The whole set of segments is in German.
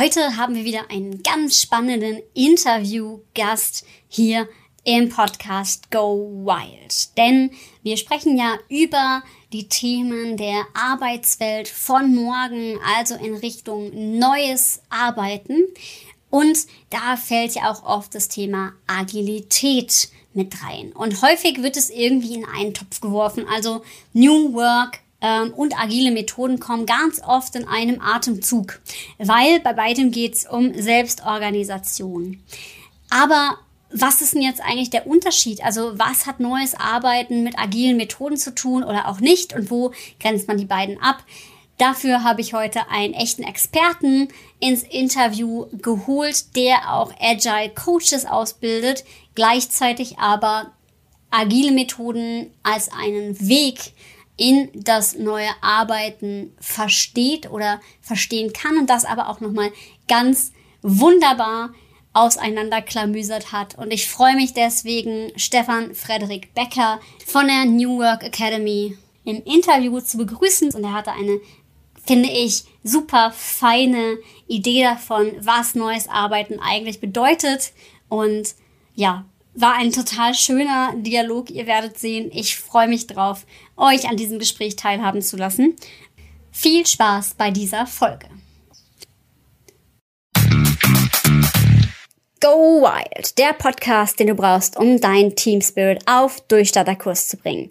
Heute haben wir wieder einen ganz spannenden Interviewgast hier im Podcast Go Wild. Denn wir sprechen ja über die Themen der Arbeitswelt von morgen, also in Richtung neues Arbeiten. Und da fällt ja auch oft das Thema Agilität mit rein. Und häufig wird es irgendwie in einen Topf geworfen. Also New Work ähm, und agile Methoden kommen ganz oft in einem Atemzug, weil bei beidem geht es um Selbstorganisation. Aber was ist denn jetzt eigentlich der Unterschied? Also was hat neues Arbeiten mit agilen Methoden zu tun oder auch nicht und wo grenzt man die beiden ab? Dafür habe ich heute einen echten Experten ins Interview geholt, der auch Agile Coaches ausbildet, gleichzeitig aber agile Methoden als einen Weg in das neue Arbeiten versteht oder verstehen kann und das aber auch nochmal ganz wunderbar auseinanderklamüsert hat. Und ich freue mich deswegen, Stefan Frederik Becker von der New Work Academy im Interview zu begrüßen. Und er hatte eine, finde ich, super feine Idee davon, was neues Arbeiten eigentlich bedeutet. Und ja, war ein total schöner Dialog. Ihr werdet sehen, ich freue mich drauf, euch an diesem Gespräch teilhaben zu lassen. Viel Spaß bei dieser Folge. Go Wild, der Podcast, den du brauchst, um dein Team Spirit auf Durchstarterkurs zu bringen.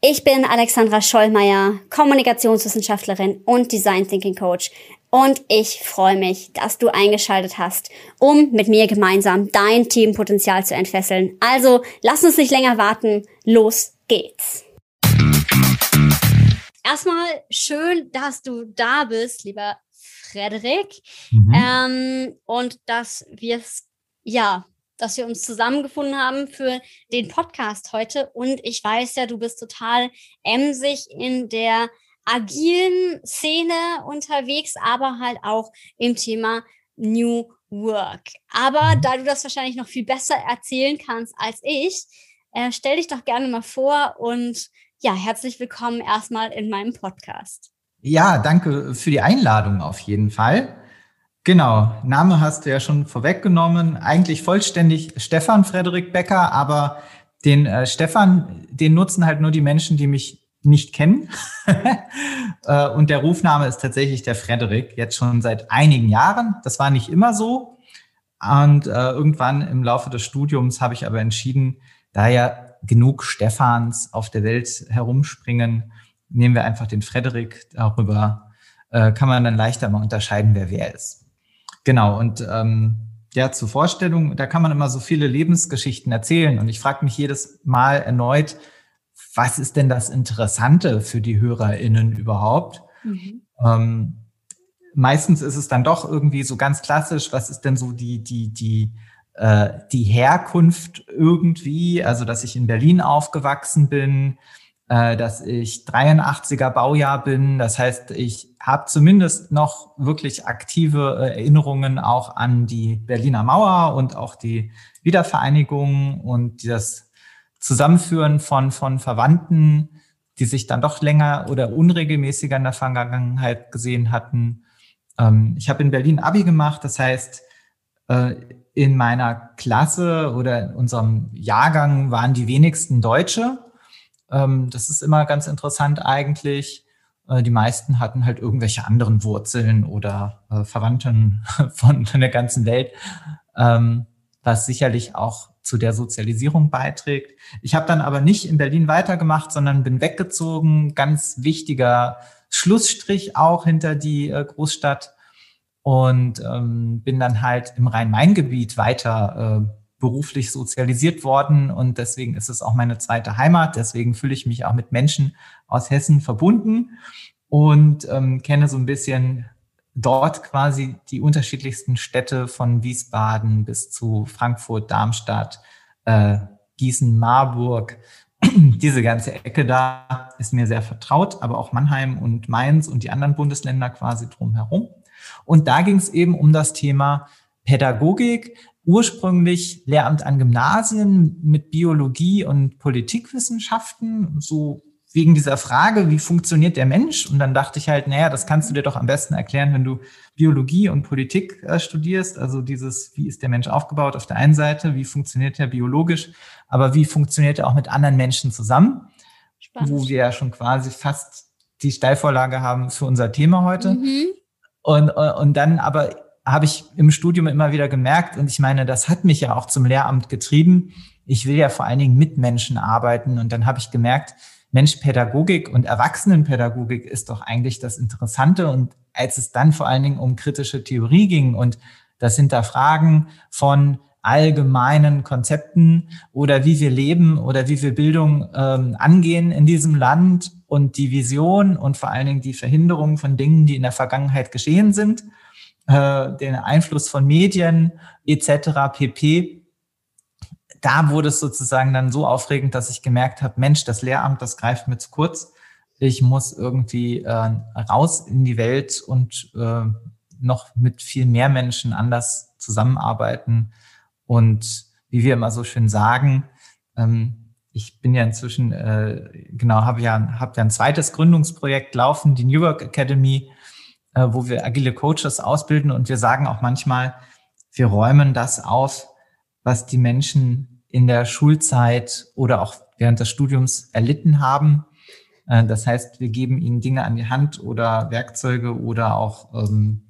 Ich bin Alexandra Schollmeier, Kommunikationswissenschaftlerin und Design Thinking Coach und ich freue mich, dass du eingeschaltet hast, um mit mir gemeinsam dein Teampotenzial zu entfesseln. Also lass uns nicht länger warten, los geht's. Erstmal schön, dass du da bist, lieber Frederik. Mhm. Ähm, und dass wir ja, dass wir uns zusammengefunden haben für den Podcast heute. Und ich weiß ja, du bist total emsig in der agilen Szene unterwegs, aber halt auch im Thema New Work. Aber da du das wahrscheinlich noch viel besser erzählen kannst als ich, äh, stell dich doch gerne mal vor und ja, herzlich willkommen erstmal in meinem Podcast. Ja, danke für die Einladung auf jeden Fall. Genau, Name hast du ja schon vorweggenommen. Eigentlich vollständig Stefan Frederik Becker, aber den äh, Stefan, den nutzen halt nur die Menschen, die mich nicht kennen. Äh, und der Rufname ist tatsächlich der Frederik, jetzt schon seit einigen Jahren. Das war nicht immer so. Und äh, irgendwann im Laufe des Studiums habe ich aber entschieden, da ja genug Stefans auf der Welt herumspringen, nehmen wir einfach den Frederik. Darüber äh, kann man dann leichter mal unterscheiden, wer wer ist. Genau, und ähm, ja, zur Vorstellung, da kann man immer so viele Lebensgeschichten erzählen. Und ich frage mich jedes Mal erneut, was ist denn das Interessante für die HörerInnen überhaupt? Mhm. Ähm, meistens ist es dann doch irgendwie so ganz klassisch, was ist denn so die, die, die, äh, die Herkunft irgendwie, also dass ich in Berlin aufgewachsen bin, äh, dass ich 83er Baujahr bin. Das heißt, ich habe zumindest noch wirklich aktive äh, Erinnerungen auch an die Berliner Mauer und auch die Wiedervereinigung und das Zusammenführen von, von Verwandten, die sich dann doch länger oder unregelmäßiger in der Vergangenheit gesehen hatten. Ähm, ich habe in Berlin Abi gemacht, das heißt, äh, in meiner Klasse oder in unserem Jahrgang waren die wenigsten Deutsche. Ähm, das ist immer ganz interessant eigentlich. Äh, die meisten hatten halt irgendwelche anderen Wurzeln oder äh, Verwandten von, der ganzen Welt, ähm, was sicherlich auch zu der Sozialisierung beiträgt. Ich habe dann aber nicht in Berlin weitergemacht, sondern bin weggezogen. Ganz wichtiger Schlussstrich auch hinter die äh, Großstadt und ähm, bin dann halt im Rhein-Main-Gebiet weiter äh, beruflich sozialisiert worden und deswegen ist es auch meine zweite Heimat. Deswegen fühle ich mich auch mit Menschen aus Hessen verbunden und ähm, kenne so ein bisschen dort quasi die unterschiedlichsten Städte von Wiesbaden bis zu Frankfurt, Darmstadt, äh, Gießen, Marburg. Diese ganze Ecke da ist mir sehr vertraut, aber auch Mannheim und Mainz und die anderen Bundesländer quasi drumherum. Und da ging es eben um das Thema Pädagogik, ursprünglich Lehramt an Gymnasien mit Biologie und Politikwissenschaften, so wegen dieser Frage, wie funktioniert der Mensch? Und dann dachte ich halt, naja, das kannst du dir doch am besten erklären, wenn du Biologie und Politik äh, studierst. Also dieses, wie ist der Mensch aufgebaut auf der einen Seite, wie funktioniert er biologisch, aber wie funktioniert er auch mit anderen Menschen zusammen? Spannend. Wo wir ja schon quasi fast die Steilvorlage haben für unser Thema heute. Mhm. Und, äh, und dann aber habe ich im Studium immer wieder gemerkt, und ich meine, das hat mich ja auch zum Lehramt getrieben. Ich will ja vor allen Dingen mit Menschen arbeiten. Und dann habe ich gemerkt, Mensch, Pädagogik und Erwachsenenpädagogik ist doch eigentlich das Interessante. Und als es dann vor allen Dingen um kritische Theorie ging und das Hinterfragen von allgemeinen Konzepten oder wie wir leben oder wie wir Bildung ähm, angehen in diesem Land und die Vision und vor allen Dingen die Verhinderung von Dingen, die in der Vergangenheit geschehen sind, äh, den Einfluss von Medien etc. pp. Da wurde es sozusagen dann so aufregend, dass ich gemerkt habe, Mensch, das Lehramt, das greift mir zu kurz. Ich muss irgendwie äh, raus in die Welt und äh, noch mit viel mehr Menschen anders zusammenarbeiten und wie wir immer so schön sagen, ähm, ich bin ja inzwischen, äh, genau, habe ja, hab ja ein zweites Gründungsprojekt laufen, die New Work Academy, äh, wo wir agile Coaches ausbilden und wir sagen auch manchmal, wir räumen das auf, was die Menschen in der Schulzeit oder auch während des Studiums erlitten haben. Äh, das heißt, wir geben ihnen Dinge an die Hand oder Werkzeuge oder auch ähm,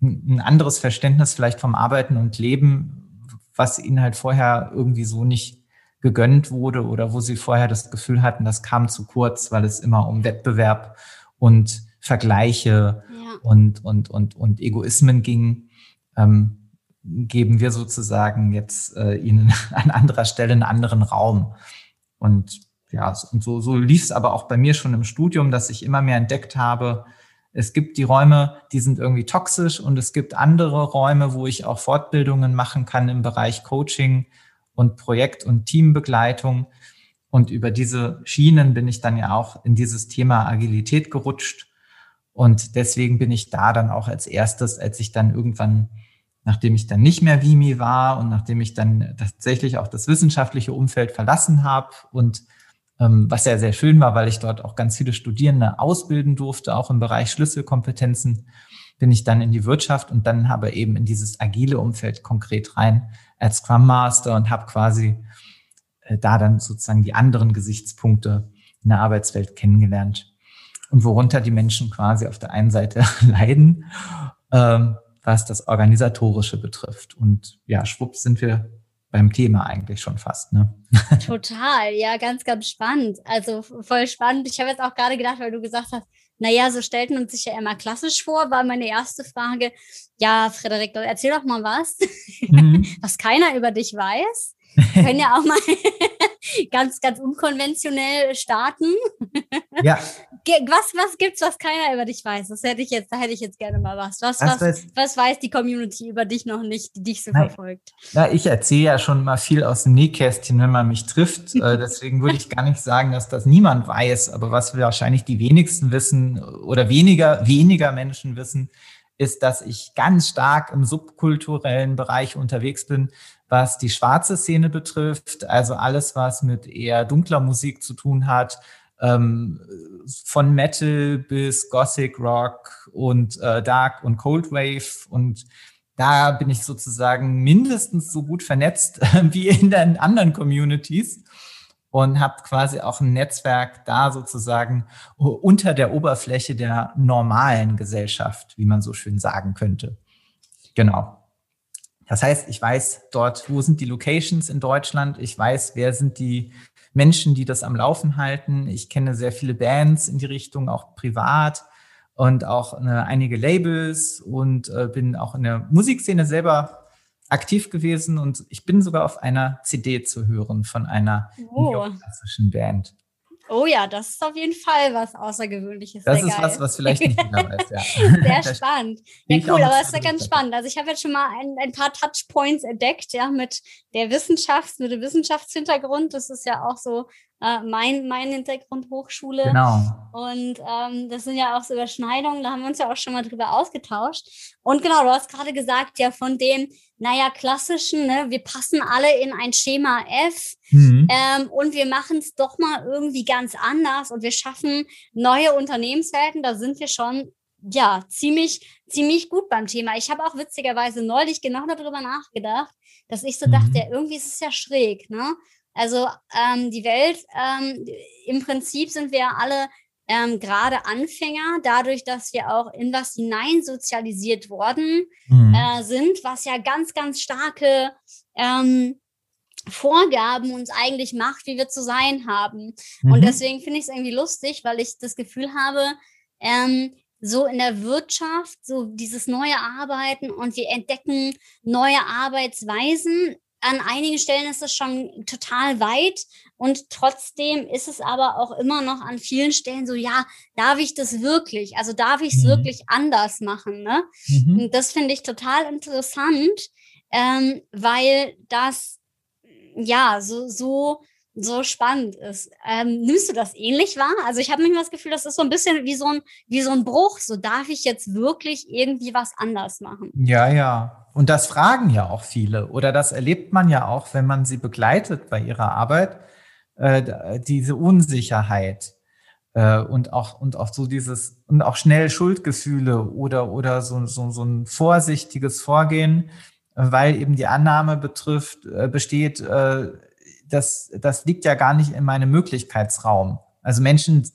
ein anderes Verständnis vielleicht vom Arbeiten und Leben, was ihnen halt vorher irgendwie so nicht gegönnt wurde oder wo sie vorher das Gefühl hatten, das kam zu kurz, weil es immer um Wettbewerb und Vergleiche ja. und, und, und, und Egoismen ging, ähm, geben wir sozusagen jetzt äh, ihnen an anderer Stelle einen anderen Raum. Und ja, und so, so lief es aber auch bei mir schon im Studium, dass ich immer mehr entdeckt habe, es gibt die Räume, die sind irgendwie toxisch und es gibt andere Räume, wo ich auch Fortbildungen machen kann im Bereich Coaching und Projekt- und Teambegleitung. Und über diese Schienen bin ich dann ja auch in dieses Thema Agilität gerutscht. Und deswegen bin ich da dann auch als erstes, als ich dann irgendwann, nachdem ich dann nicht mehr Vimi war und nachdem ich dann tatsächlich auch das wissenschaftliche Umfeld verlassen habe und ähm, was ja sehr schön war, weil ich dort auch ganz viele Studierende ausbilden durfte, auch im Bereich Schlüsselkompetenzen, bin ich dann in die Wirtschaft und dann habe eben in dieses agile Umfeld konkret rein als Scrum Master und habe quasi äh, da dann sozusagen die anderen Gesichtspunkte in der Arbeitswelt kennengelernt. Und worunter die Menschen quasi auf der einen Seite leiden, ähm, was das Organisatorische betrifft. Und ja, schwupps sind wir beim Thema eigentlich schon fast. Ne? Total, ja, ganz, ganz spannend. Also voll spannend. Ich habe jetzt auch gerade gedacht, weil du gesagt hast, naja, so stellten uns sich ja immer klassisch vor, war meine erste Frage. Ja, Frederik, erzähl doch mal was, mhm. was keiner über dich weiß. Können ja auch mal ganz, ganz unkonventionell starten. Ja. Was, was gibt's, was keiner über dich weiß? Das hätte ich jetzt, da hätte ich jetzt gerne mal was. Was, was, was, was weiß die Community über dich noch nicht, die dich so Nein. verfolgt? Ja, ich erzähle ja schon mal viel aus dem Nähkästchen, wenn man mich trifft. Äh, deswegen würde ich gar nicht sagen, dass das niemand weiß. Aber was wahrscheinlich die wenigsten wissen oder weniger, weniger Menschen wissen, ist, dass ich ganz stark im subkulturellen Bereich unterwegs bin, was die schwarze Szene betrifft, also alles, was mit eher dunkler Musik zu tun hat, ähm, von Metal bis Gothic Rock und äh, Dark und Cold Wave. Und da bin ich sozusagen mindestens so gut vernetzt äh, wie in den anderen Communities und habe quasi auch ein Netzwerk da sozusagen unter der Oberfläche der normalen Gesellschaft, wie man so schön sagen könnte. Genau. Das heißt, ich weiß dort, wo sind die Locations in Deutschland. Ich weiß, wer sind die Menschen, die das am Laufen halten. Ich kenne sehr viele Bands in die Richtung, auch privat und auch eine, einige Labels und äh, bin auch in der Musikszene selber aktiv gewesen und ich bin sogar auf einer CD zu hören von einer oh. klassischen Band. Oh ja, das ist auf jeden Fall was Außergewöhnliches. Das ist geil. was, was vielleicht nicht jeder weiß, ja. Sehr spannend. Ja, cool, aber es ist ja ganz spannend. Also ich habe jetzt schon mal ein, ein, paar Touchpoints entdeckt, ja, mit der Wissenschafts-, mit dem Wissenschaftshintergrund. Das ist ja auch so äh, mein, mein Hintergrund Hochschule. Genau. Und ähm, das sind ja auch so Überschneidungen, da haben wir uns ja auch schon mal drüber ausgetauscht. Und genau, du hast gerade gesagt, ja, von dem, naja, klassischen, ne, wir passen alle in ein Schema F mhm. ähm, und wir machen es doch mal irgendwie ganz anders und wir schaffen neue Unternehmenswelten, da sind wir schon ja, ziemlich, ziemlich gut beim Thema. Ich habe auch witzigerweise neulich genau darüber nachgedacht, dass ich so mhm. dachte, ja, irgendwie ist es ja schräg, ne? Also ähm, die Welt, ähm, im Prinzip sind wir ja alle ähm, gerade Anfänger, dadurch, dass wir auch in was hinein sozialisiert worden mhm. äh, sind, was ja ganz, ganz starke ähm, Vorgaben uns eigentlich macht, wie wir zu sein haben. Mhm. Und deswegen finde ich es irgendwie lustig, weil ich das Gefühl habe, ähm, so in der Wirtschaft, so dieses neue Arbeiten und wir entdecken neue Arbeitsweisen. An einigen Stellen ist es schon total weit und trotzdem ist es aber auch immer noch an vielen Stellen so, ja, darf ich das wirklich? Also darf ich es mhm. wirklich anders machen? Ne? Mhm. Und das finde ich total interessant, ähm, weil das ja so, so so spannend ist. Ähm, nimmst du das ähnlich wahr? Also ich habe manchmal das Gefühl, das ist so ein bisschen wie so ein, wie so ein Bruch. So darf ich jetzt wirklich irgendwie was anders machen? Ja, ja. Und das fragen ja auch viele. Oder das erlebt man ja auch, wenn man sie begleitet bei ihrer Arbeit, äh, diese Unsicherheit. Äh, und auch, und auch so dieses, und auch schnell Schuldgefühle oder, oder so, so, so ein vorsichtiges Vorgehen, weil eben die Annahme betrifft, äh, besteht, äh, das, das liegt ja gar nicht in meinem Möglichkeitsraum. Also Menschen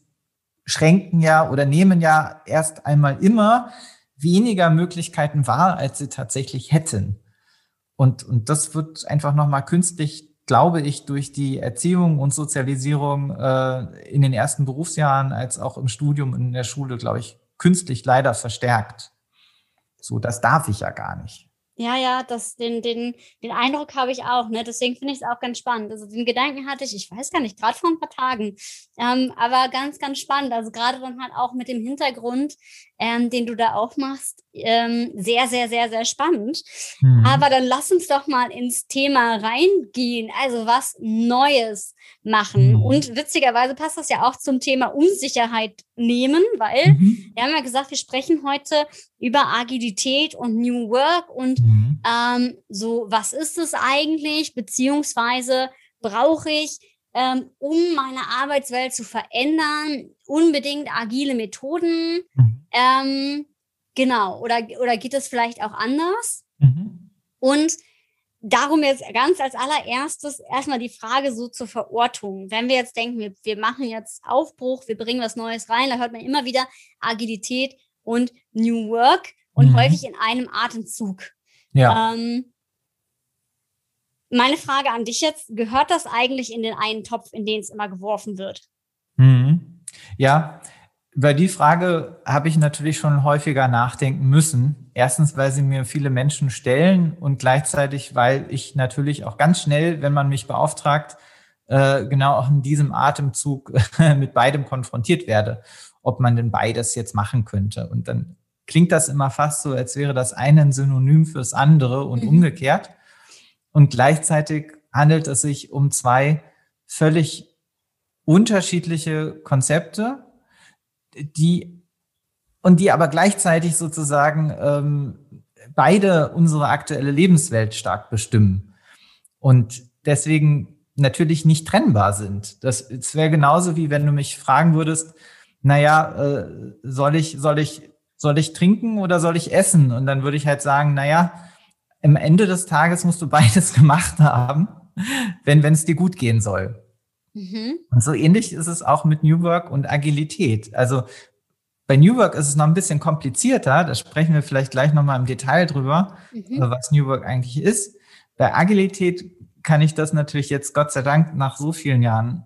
schränken ja oder nehmen ja erst einmal immer weniger Möglichkeiten wahr, als sie tatsächlich hätten. Und, und das wird einfach nochmal künstlich, glaube ich, durch die Erziehung und Sozialisierung äh, in den ersten Berufsjahren als auch im Studium in der Schule, glaube ich, künstlich leider verstärkt. So, das darf ich ja gar nicht. Ja, ja, das, den, den, den Eindruck habe ich auch, ne? Deswegen finde ich es auch ganz spannend. Also den Gedanken hatte ich, ich weiß gar nicht, gerade vor ein paar Tagen. Ähm, aber ganz, ganz spannend. Also gerade dann halt auch mit dem Hintergrund, ähm, den du da aufmachst, ähm, sehr, sehr, sehr, sehr spannend. Mhm. Aber dann lass uns doch mal ins Thema reingehen. Also was Neues machen. Mhm. Und witzigerweise passt das ja auch zum Thema Unsicherheit nehmen, weil mhm. wir haben ja gesagt, wir sprechen heute über Agilität und New Work und mhm. ähm, so, was ist es eigentlich? Beziehungsweise brauche ich, ähm, um meine Arbeitswelt zu verändern, unbedingt agile Methoden? Mhm. Ähm, genau, oder, oder geht es vielleicht auch anders? Mhm. Und darum jetzt ganz als allererstes erstmal die Frage so zur Verortung. Wenn wir jetzt denken, wir, wir machen jetzt Aufbruch, wir bringen was Neues rein, da hört man immer wieder Agilität und New Work und mhm. häufig in einem Atemzug. Ja. Ähm, meine Frage an dich jetzt, gehört das eigentlich in den einen Topf, in den es immer geworfen wird? Mhm. Ja, über die Frage habe ich natürlich schon häufiger nachdenken müssen. Erstens, weil sie mir viele Menschen stellen und gleichzeitig, weil ich natürlich auch ganz schnell, wenn man mich beauftragt, äh, genau auch in diesem Atemzug mit beidem konfrontiert werde, ob man denn beides jetzt machen könnte. Und dann klingt das immer fast so, als wäre das eine ein Synonym fürs andere und mhm. umgekehrt. Und gleichzeitig handelt es sich um zwei völlig unterschiedliche Konzepte, die und die aber gleichzeitig sozusagen ähm, beide unsere aktuelle Lebenswelt stark bestimmen und deswegen natürlich nicht trennbar sind. Das, das wäre genauso wie wenn du mich fragen würdest, naja, äh, soll ich, soll ich, soll ich trinken oder soll ich essen? Und dann würde ich halt sagen, naja, am Ende des Tages musst du beides gemacht haben, wenn wenn es dir gut gehen soll. Mhm. Und so ähnlich ist es auch mit New Work und Agilität. Also bei New Work ist es noch ein bisschen komplizierter. Da sprechen wir vielleicht gleich nochmal im Detail drüber, mhm. was New Work eigentlich ist. Bei Agilität kann ich das natürlich jetzt Gott sei Dank nach so vielen Jahren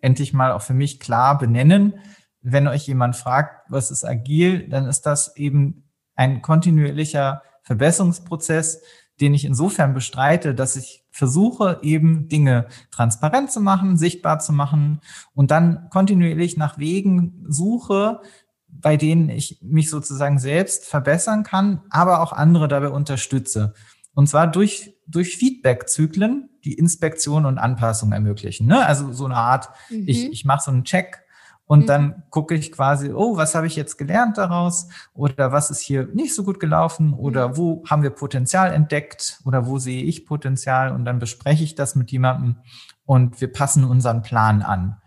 endlich mal auch für mich klar benennen. Wenn euch jemand fragt, was ist agil, dann ist das eben ein kontinuierlicher Verbesserungsprozess, den ich insofern bestreite, dass ich versuche, eben Dinge transparent zu machen, sichtbar zu machen und dann kontinuierlich nach Wegen suche, bei denen ich mich sozusagen selbst verbessern kann, aber auch andere dabei unterstütze. Und zwar durch, durch Feedback-Zyklen, die Inspektion und Anpassung ermöglichen. Ne? Also so eine Art, mhm. ich, ich mache so einen Check und mhm. dann gucke ich quasi, oh, was habe ich jetzt gelernt daraus? Oder was ist hier nicht so gut gelaufen? Oder mhm. wo haben wir Potenzial entdeckt? Oder wo sehe ich Potenzial? Und dann bespreche ich das mit jemandem und wir passen unseren Plan an.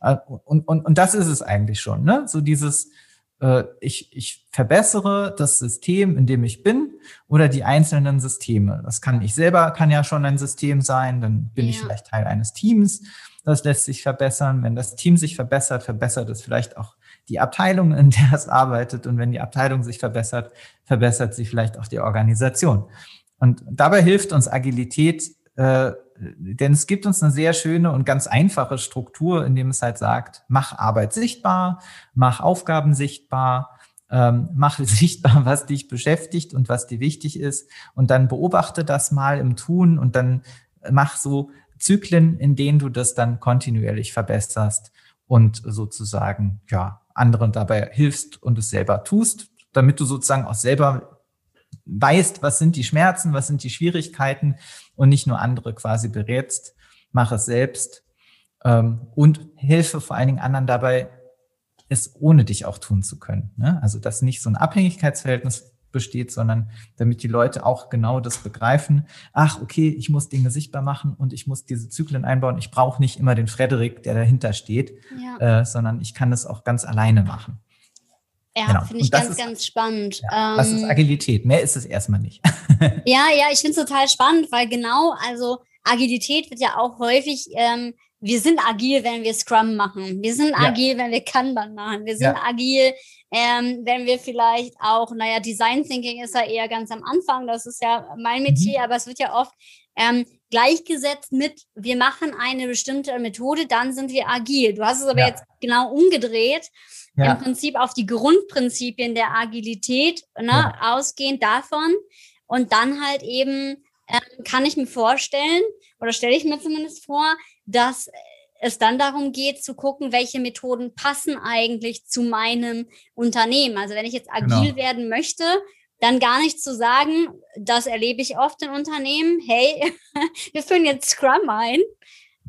Äh, und, und, und das ist es eigentlich schon, ne? So dieses, äh, ich, ich verbessere das System, in dem ich bin, oder die einzelnen Systeme. Das kann ich selber, kann ja schon ein System sein, dann bin ja. ich vielleicht Teil eines Teams. Das lässt sich verbessern. Wenn das Team sich verbessert, verbessert es vielleicht auch die Abteilung, in der es arbeitet. Und wenn die Abteilung sich verbessert, verbessert sich vielleicht auch die Organisation. Und dabei hilft uns Agilität, äh, denn es gibt uns eine sehr schöne und ganz einfache Struktur, in dem es halt sagt, mach Arbeit sichtbar, mach Aufgaben sichtbar, ähm, mach sichtbar, was dich beschäftigt und was dir wichtig ist. Und dann beobachte das mal im Tun und dann mach so Zyklen, in denen du das dann kontinuierlich verbesserst und sozusagen, ja, anderen dabei hilfst und es selber tust, damit du sozusagen auch selber weißt, was sind die Schmerzen, was sind die Schwierigkeiten und nicht nur andere quasi berätst, mach es selbst ähm, und helfe vor allen Dingen anderen dabei, es ohne dich auch tun zu können. Ne? Also dass nicht so ein Abhängigkeitsverhältnis besteht, sondern damit die Leute auch genau das begreifen. Ach, okay, ich muss Dinge sichtbar machen und ich muss diese Zyklen einbauen. Ich brauche nicht immer den Frederik, der dahinter steht, ja. äh, sondern ich kann das auch ganz alleine machen. Ja, genau. finde ich ganz, ist, ganz spannend. Ja, das ist ähm, Agilität. Mehr ist es erstmal nicht. ja, ja, ich finde es total spannend, weil genau, also Agilität wird ja auch häufig ähm, wir sind agil, wenn wir Scrum machen. Wir sind ja. agil, wenn wir Kanban machen. Wir sind ja. agil, ähm, wenn wir vielleicht auch, naja, Design Thinking ist ja eher ganz am Anfang, das ist ja mein Metier, mhm. aber es wird ja oft ähm, gleichgesetzt mit, wir machen eine bestimmte Methode, dann sind wir agil. Du hast es aber jetzt genau umgedreht, im Prinzip auf die Grundprinzipien der Agilität, ne, ausgehend davon und dann halt eben ähm, kann ich mir vorstellen, oder stelle ich mir zumindest vor, dass es dann darum geht zu gucken, welche Methoden passen eigentlich zu meinem Unternehmen. Also wenn ich jetzt agil genau. werden möchte, dann gar nicht zu sagen, das erlebe ich oft in Unternehmen, hey, wir führen jetzt Scrum ein,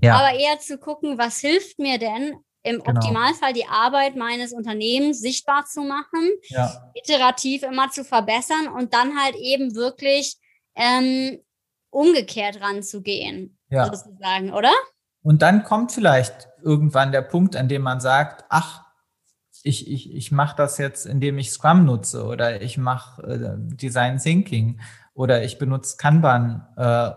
ja. aber eher zu gucken, was hilft mir denn im genau. Optimalfall die Arbeit meines Unternehmens sichtbar zu machen, ja. iterativ immer zu verbessern und dann halt eben wirklich ähm, umgekehrt ranzugehen, ja. sozusagen, oder? Und dann kommt vielleicht irgendwann der Punkt, an dem man sagt, ach, ich, ich, ich mache das jetzt, indem ich Scrum nutze oder ich mache äh, Design Thinking oder ich benutze Kanban. Äh,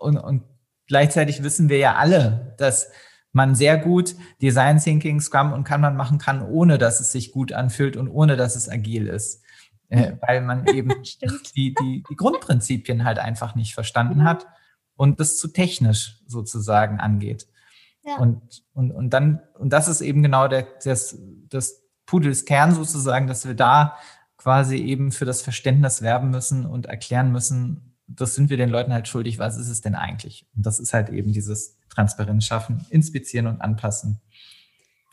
und, und gleichzeitig wissen wir ja alle, dass man sehr gut Design Thinking, Scrum und Kanban machen kann, ohne dass es sich gut anfühlt und ohne dass es agil ist. Äh, weil man eben die, die, die Grundprinzipien halt einfach nicht verstanden hat und das zu technisch sozusagen angeht. Ja. Und, und, und dann, und das ist eben genau der, das, das Pudels Kern sozusagen, dass wir da quasi eben für das Verständnis werben müssen und erklären müssen, das sind wir den Leuten halt schuldig, was ist es denn eigentlich? Und das ist halt eben dieses Transparenz schaffen, inspizieren und anpassen.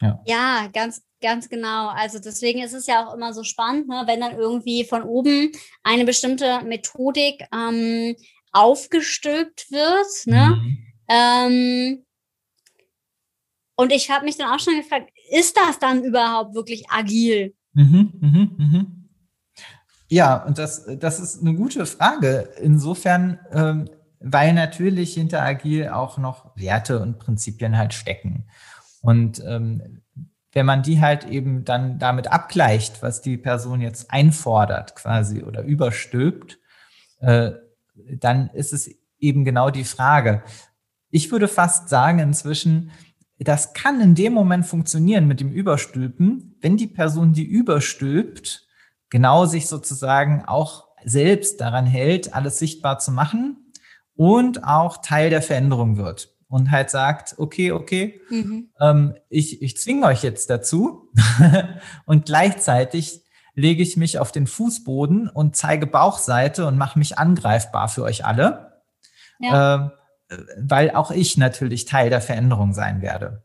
Ja. ja, ganz, ganz genau. Also deswegen ist es ja auch immer so spannend, ne, wenn dann irgendwie von oben eine bestimmte Methodik ähm, aufgestülpt wird. Ne? Mhm. Ähm, und ich habe mich dann auch schon gefragt, ist das dann überhaupt wirklich agil? Mhm, mhm, mhm. Ja, und das, das ist eine gute Frage. Insofern, ähm, weil natürlich hinter agil auch noch Werte und Prinzipien halt stecken. Und ähm, wenn man die halt eben dann damit abgleicht, was die Person jetzt einfordert quasi oder überstülpt, äh, dann ist es eben genau die Frage. Ich würde fast sagen inzwischen, das kann in dem Moment funktionieren mit dem Überstülpen, wenn die Person, die überstülpt, genau sich sozusagen auch selbst daran hält, alles sichtbar zu machen und auch Teil der Veränderung wird und halt sagt, okay, okay, mhm. ähm, ich, ich zwinge euch jetzt dazu und gleichzeitig lege ich mich auf den Fußboden und zeige Bauchseite und mache mich angreifbar für euch alle, ja. äh, weil auch ich natürlich Teil der Veränderung sein werde.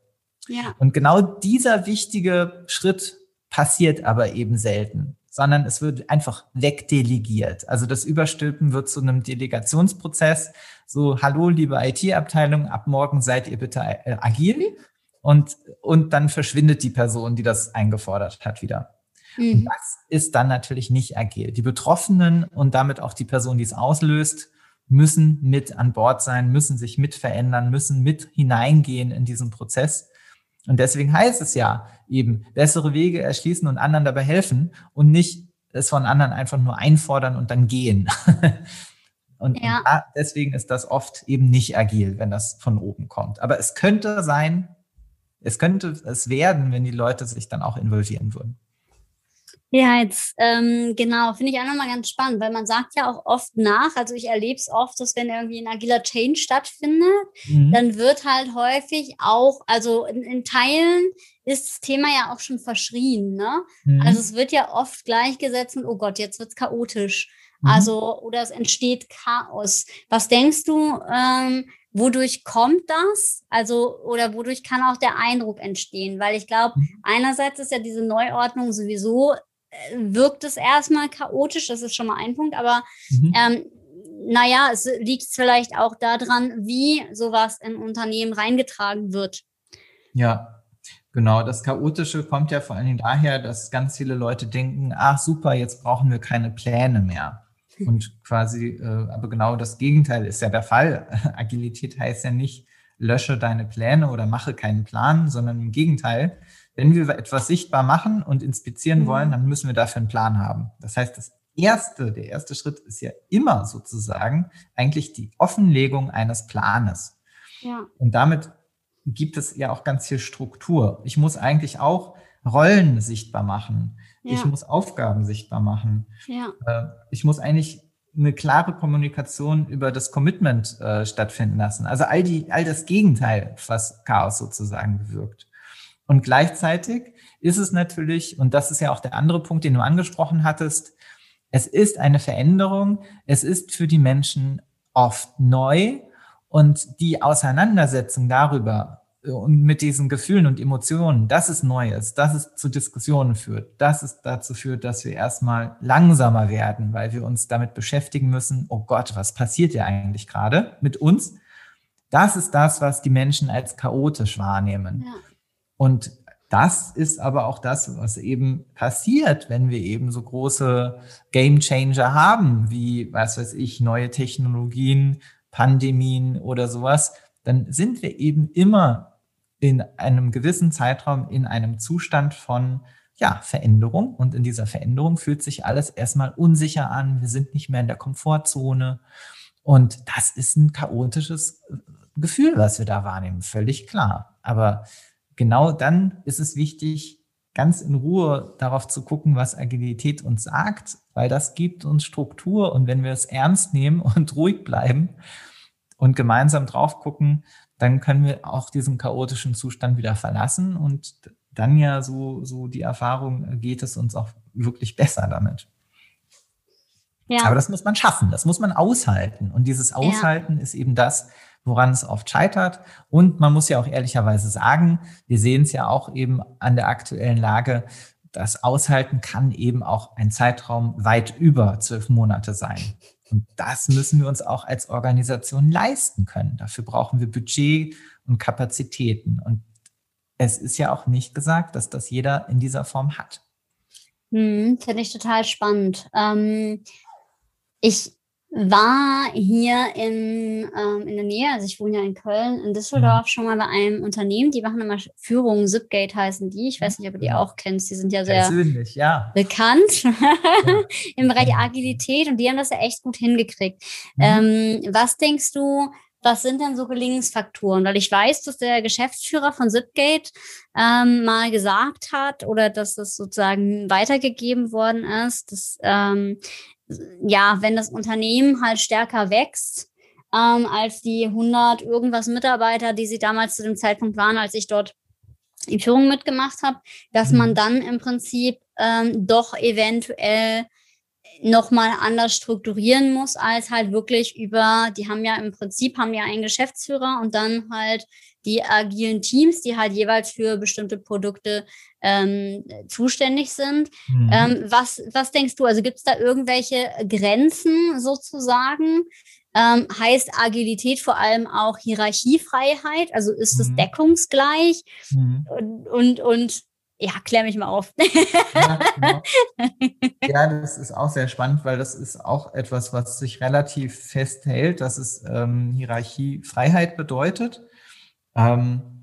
Ja. Und genau dieser wichtige Schritt passiert aber eben selten. Sondern es wird einfach wegdelegiert. Also das Überstülpen wird zu einem Delegationsprozess. So, hallo, liebe IT-Abteilung, ab morgen seid ihr bitte äh, agil. Und, und dann verschwindet die Person, die das eingefordert hat, wieder. Mhm. Das ist dann natürlich nicht agil. Die Betroffenen und damit auch die Person, die es auslöst, müssen mit an Bord sein, müssen sich mit verändern, müssen mit hineingehen in diesen Prozess. Und deswegen heißt es ja eben, bessere Wege erschließen und anderen dabei helfen und nicht es von anderen einfach nur einfordern und dann gehen. und, ja. und deswegen ist das oft eben nicht agil, wenn das von oben kommt. Aber es könnte sein, es könnte es werden, wenn die Leute sich dann auch involvieren würden. Ja, jetzt ähm, genau, finde ich auch nochmal ganz spannend, weil man sagt ja auch oft nach, also ich erlebe es oft, dass wenn irgendwie ein agiler Change stattfindet, mhm. dann wird halt häufig auch, also in, in, Teilen ist das Thema ja auch schon verschrien, ne? Mhm. Also es wird ja oft gleichgesetzt und oh Gott, jetzt wird's chaotisch. Mhm. Also, oder es entsteht Chaos. Was denkst du, ähm, wodurch kommt das? Also, oder wodurch kann auch der Eindruck entstehen? Weil ich glaube, mhm. einerseits ist ja diese Neuordnung sowieso wirkt es erstmal chaotisch, das ist schon mal ein Punkt, aber mhm. ähm, naja, es liegt vielleicht auch daran, wie sowas in Unternehmen reingetragen wird. Ja, genau. Das Chaotische kommt ja vor allen Dingen daher, dass ganz viele Leute denken, ach super, jetzt brauchen wir keine Pläne mehr. Und quasi, äh, aber genau das Gegenteil ist ja der Fall. Agilität heißt ja nicht, lösche deine Pläne oder mache keinen Plan, sondern im Gegenteil, wenn wir etwas sichtbar machen und inspizieren mhm. wollen, dann müssen wir dafür einen Plan haben. Das heißt, das erste, der erste Schritt ist ja immer sozusagen eigentlich die Offenlegung eines Planes. Ja. Und damit gibt es ja auch ganz viel Struktur. Ich muss eigentlich auch Rollen sichtbar machen. Ja. Ich muss Aufgaben sichtbar machen. Ja. Äh, ich muss eigentlich eine klare Kommunikation über das Commitment äh, stattfinden lassen. Also all die, all das Gegenteil, was Chaos sozusagen bewirkt. Und gleichzeitig ist es natürlich, und das ist ja auch der andere Punkt, den du angesprochen hattest, es ist eine Veränderung, es ist für die Menschen oft neu und die Auseinandersetzung darüber äh, und mit diesen Gefühlen und Emotionen, dass es neu ist, dass es zu Diskussionen führt, dass es dazu führt, dass wir erstmal langsamer werden, weil wir uns damit beschäftigen müssen, oh Gott, was passiert ja eigentlich gerade mit uns? Das ist das, was die Menschen als chaotisch wahrnehmen. Ja. Und das ist aber auch das, was eben passiert, wenn wir eben so große Game Changer haben, wie, was weiß ich, neue Technologien, Pandemien oder sowas, dann sind wir eben immer in einem gewissen Zeitraum in einem Zustand von ja, Veränderung. Und in dieser Veränderung fühlt sich alles erstmal unsicher an. Wir sind nicht mehr in der Komfortzone. Und das ist ein chaotisches Gefühl, was wir da wahrnehmen, völlig klar. Aber genau dann ist es wichtig, ganz in Ruhe darauf zu gucken, was Agilität uns sagt, weil das gibt uns Struktur. Und wenn wir es ernst nehmen und ruhig bleiben und gemeinsam drauf gucken, dann können wir auch diesen chaotischen Zustand wieder verlassen und dann ja so, so die Erfahrung geht es uns auch wirklich besser damit. Ja. Aber das muss man schaffen, das muss man aushalten. Und dieses Aushalten ja. ist eben das, woran es oft scheitert. Und man muss ja auch ehrlicherweise sagen, wir sehen es ja auch eben an der aktuellen Lage, das Aushalten kann eben auch ein Zeitraum weit über zwölf Monate sein. Und das müssen wir uns auch als Organisation leisten können. Dafür brauchen wir Budget und Kapazitäten. Und es ist ja auch nicht gesagt, dass das jeder in dieser Form hat. Hm, Finde ich total spannend. Ähm, ich war hier in, ähm, in der Nähe, also ich wohne ja in Köln, in Düsseldorf, mhm. schon mal bei einem Unternehmen, die machen immer Führungen, Zipgate heißen die. Ich weiß nicht, ob du die auch kennst, die sind ja sehr ja. bekannt ja. im Bereich Agilität und die haben das ja echt gut hingekriegt. Mhm. Ähm, was denkst du, was sind denn so Gelingensfaktoren? Weil ich weiß, dass der Geschäftsführer von Zipgate ähm, mal gesagt hat oder dass das sozusagen weitergegeben worden ist, dass ähm, ja, wenn das Unternehmen halt stärker wächst ähm, als die 100 irgendwas Mitarbeiter, die sie damals zu dem Zeitpunkt waren, als ich dort die Führung mitgemacht habe, dass man mhm. dann im Prinzip ähm, doch eventuell nochmal anders strukturieren muss, als halt wirklich über, die haben ja im Prinzip, haben ja einen Geschäftsführer und dann halt die agilen Teams, die halt jeweils für bestimmte Produkte ähm, zuständig sind. Mhm. Ähm, was, was denkst du? Also gibt es da irgendwelche Grenzen sozusagen? Ähm, heißt Agilität vor allem auch Hierarchiefreiheit? Also ist es mhm. deckungsgleich? Mhm. Und, und, und ja, klär mich mal auf. ja, genau. ja, das ist auch sehr spannend, weil das ist auch etwas, was sich relativ festhält, dass es ähm, Hierarchiefreiheit bedeutet. Ähm,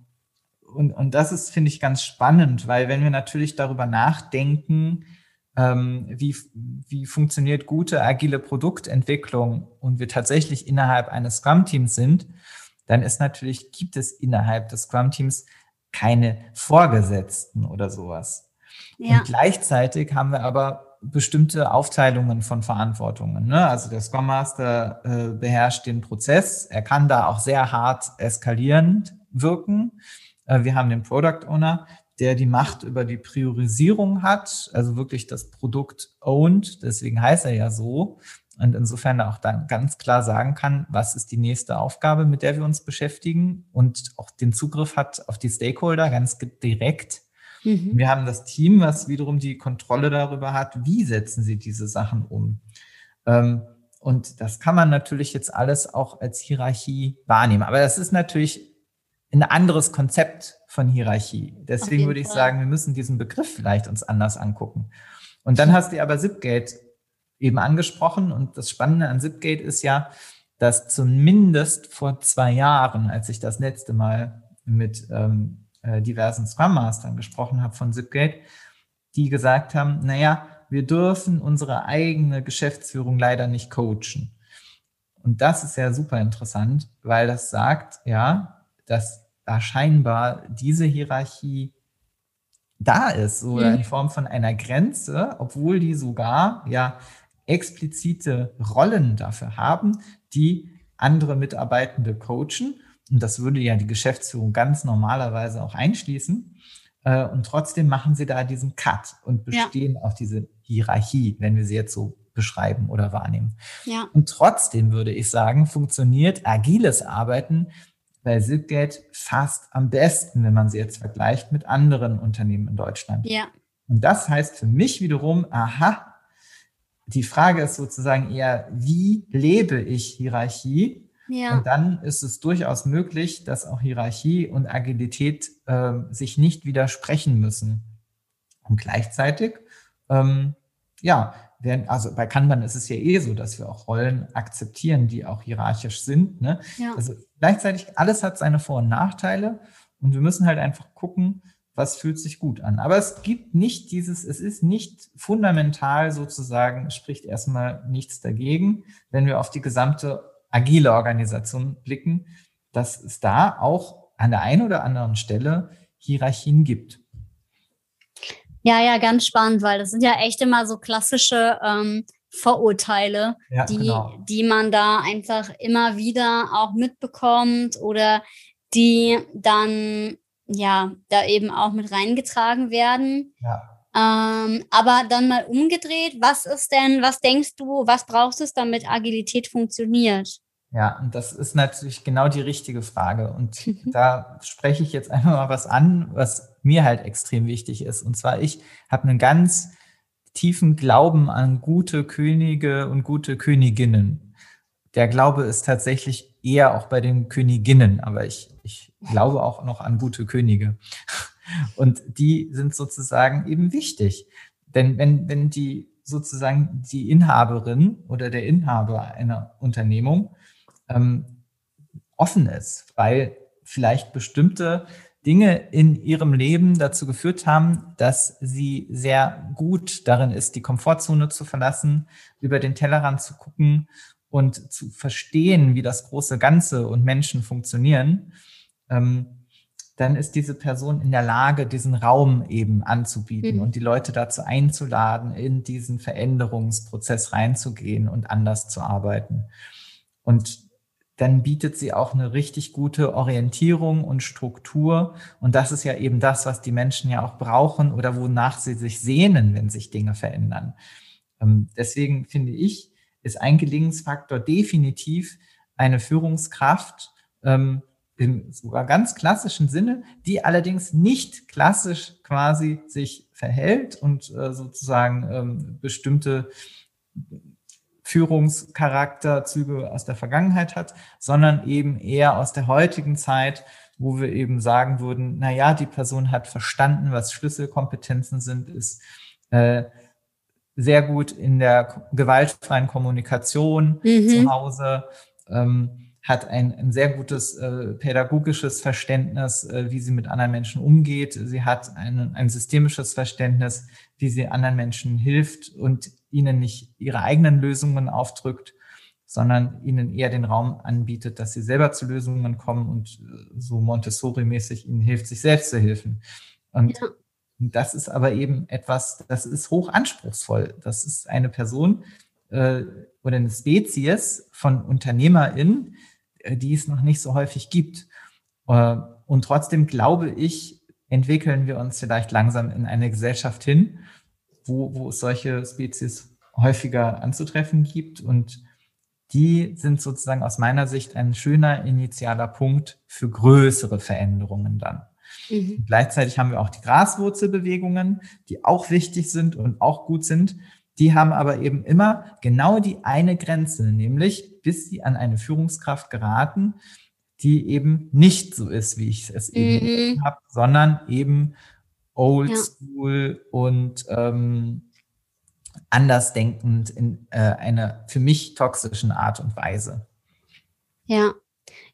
und, und das ist, finde ich, ganz spannend, weil wenn wir natürlich darüber nachdenken, ähm, wie, wie funktioniert gute agile Produktentwicklung und wir tatsächlich innerhalb eines Scrum-Teams sind, dann ist natürlich, gibt es innerhalb des Scrum-Teams keine Vorgesetzten oder sowas. Ja. Und gleichzeitig haben wir aber bestimmte Aufteilungen von Verantwortungen. Ne? Also der Scrum Master äh, beherrscht den Prozess. Er kann da auch sehr hart eskalierend wirken. Äh, wir haben den Product Owner, der die Macht über die Priorisierung hat, also wirklich das Produkt owned. Deswegen heißt er ja so und insofern auch dann ganz klar sagen kann, was ist die nächste Aufgabe, mit der wir uns beschäftigen und auch den Zugriff hat auf die Stakeholder ganz direkt. Mhm. Wir haben das Team, was wiederum die Kontrolle darüber hat, wie setzen sie diese Sachen um. Ähm, und das kann man natürlich jetzt alles auch als Hierarchie wahrnehmen. Aber das ist natürlich ein anderes Konzept von Hierarchie. Deswegen würde ich Fall. sagen, wir müssen diesen Begriff vielleicht uns anders angucken. Und dann hast du aber Zipgate eben angesprochen. Und das Spannende an Zipgate ist ja, dass zumindest vor zwei Jahren, als ich das letzte Mal mit ähm, äh, diversen Scrum Mastern gesprochen habe von Zipgate, die gesagt haben, naja, wir dürfen unsere eigene Geschäftsführung leider nicht coachen. Und das ist ja super interessant, weil das sagt, ja, dass da scheinbar diese Hierarchie da ist, so mhm. in Form von einer Grenze, obwohl die sogar ja explizite Rollen dafür haben, die andere Mitarbeitende coachen. Und das würde ja die Geschäftsführung ganz normalerweise auch einschließen. Äh, und trotzdem machen sie da diesen Cut und bestehen ja. auf diese Hierarchie, wenn wir sie jetzt so beschreiben oder wahrnehmen. Ja. Und trotzdem würde ich sagen, funktioniert agiles Arbeiten bei Zipgate fast am besten, wenn man sie jetzt vergleicht mit anderen Unternehmen in Deutschland. Ja. Und das heißt für mich wiederum, aha, die Frage ist sozusagen eher, wie lebe ich Hierarchie? Ja. Und dann ist es durchaus möglich, dass auch Hierarchie und Agilität äh, sich nicht widersprechen müssen. Und gleichzeitig, ähm, ja, werden, also bei Kanban ist es ja eh so, dass wir auch Rollen akzeptieren, die auch hierarchisch sind. Ne? Ja. Also gleichzeitig, alles hat seine Vor- und Nachteile und wir müssen halt einfach gucken, was fühlt sich gut an. Aber es gibt nicht dieses, es ist nicht fundamental sozusagen, spricht erstmal nichts dagegen, wenn wir auf die gesamte agile Organisation blicken, dass es da auch an der einen oder anderen Stelle Hierarchien gibt. Ja, ja, ganz spannend, weil das sind ja echt immer so klassische ähm, Vorurteile, ja, die, genau. die man da einfach immer wieder auch mitbekommt oder die dann ja, da eben auch mit reingetragen werden. Ja. Ähm, aber dann mal umgedreht, was ist denn, was denkst du, was brauchst du, damit Agilität funktioniert? Ja, und das ist natürlich genau die richtige Frage. Und da spreche ich jetzt einfach mal was an, was mir halt extrem wichtig ist. Und zwar, ich habe einen ganz tiefen Glauben an gute Könige und gute Königinnen. Der Glaube ist tatsächlich eher auch bei den Königinnen, aber ich, ich glaube auch noch an gute Könige. Und die sind sozusagen eben wichtig. Denn wenn, wenn die sozusagen die Inhaberin oder der Inhaber einer Unternehmung ähm, offen ist, weil vielleicht bestimmte Dinge in ihrem Leben dazu geführt haben, dass sie sehr gut darin ist, die Komfortzone zu verlassen, über den Tellerrand zu gucken und zu verstehen, wie das große Ganze und Menschen funktionieren, ähm, dann ist diese Person in der Lage, diesen Raum eben anzubieten mhm. und die Leute dazu einzuladen, in diesen Veränderungsprozess reinzugehen und anders zu arbeiten. Und dann bietet sie auch eine richtig gute Orientierung und Struktur. Und das ist ja eben das, was die Menschen ja auch brauchen oder wonach sie sich sehnen, wenn sich Dinge verändern. Ähm, deswegen finde ich, ist ein Gelingensfaktor definitiv eine Führungskraft, ähm, im sogar ganz klassischen Sinne, die allerdings nicht klassisch quasi sich verhält und äh, sozusagen ähm, bestimmte Führungscharakterzüge aus der Vergangenheit hat, sondern eben eher aus der heutigen Zeit, wo wir eben sagen würden, na ja, die Person hat verstanden, was Schlüsselkompetenzen sind, ist äh, sehr gut in der gewaltfreien Kommunikation mhm. zu Hause, ähm, hat ein, ein sehr gutes äh, pädagogisches Verständnis, äh, wie sie mit anderen Menschen umgeht. Sie hat ein, ein systemisches Verständnis, wie sie anderen Menschen hilft und ihnen nicht ihre eigenen Lösungen aufdrückt, sondern ihnen eher den Raum anbietet, dass sie selber zu Lösungen kommen und äh, so Montessori-mäßig ihnen hilft, sich selbst zu helfen. Und ja. das ist aber eben etwas, das ist hoch anspruchsvoll. Das ist eine Person äh, oder eine Spezies von UnternehmerInnen, äh, die es noch nicht so häufig gibt. Äh, und trotzdem glaube ich, entwickeln wir uns vielleicht langsam in eine Gesellschaft hin, wo, wo es solche Spezies häufiger anzutreffen gibt. Und die sind sozusagen aus meiner Sicht ein schöner initialer Punkt für größere Veränderungen dann. Mhm. Gleichzeitig haben wir auch die Graswurzelbewegungen, die auch wichtig sind und auch gut sind. Die haben aber eben immer genau die eine Grenze, nämlich bis sie an eine Führungskraft geraten, die eben nicht so ist, wie ich es eben mhm. habe, sondern eben old ja. school und ähm, andersdenkend in äh, einer für mich toxischen Art und Weise. Ja.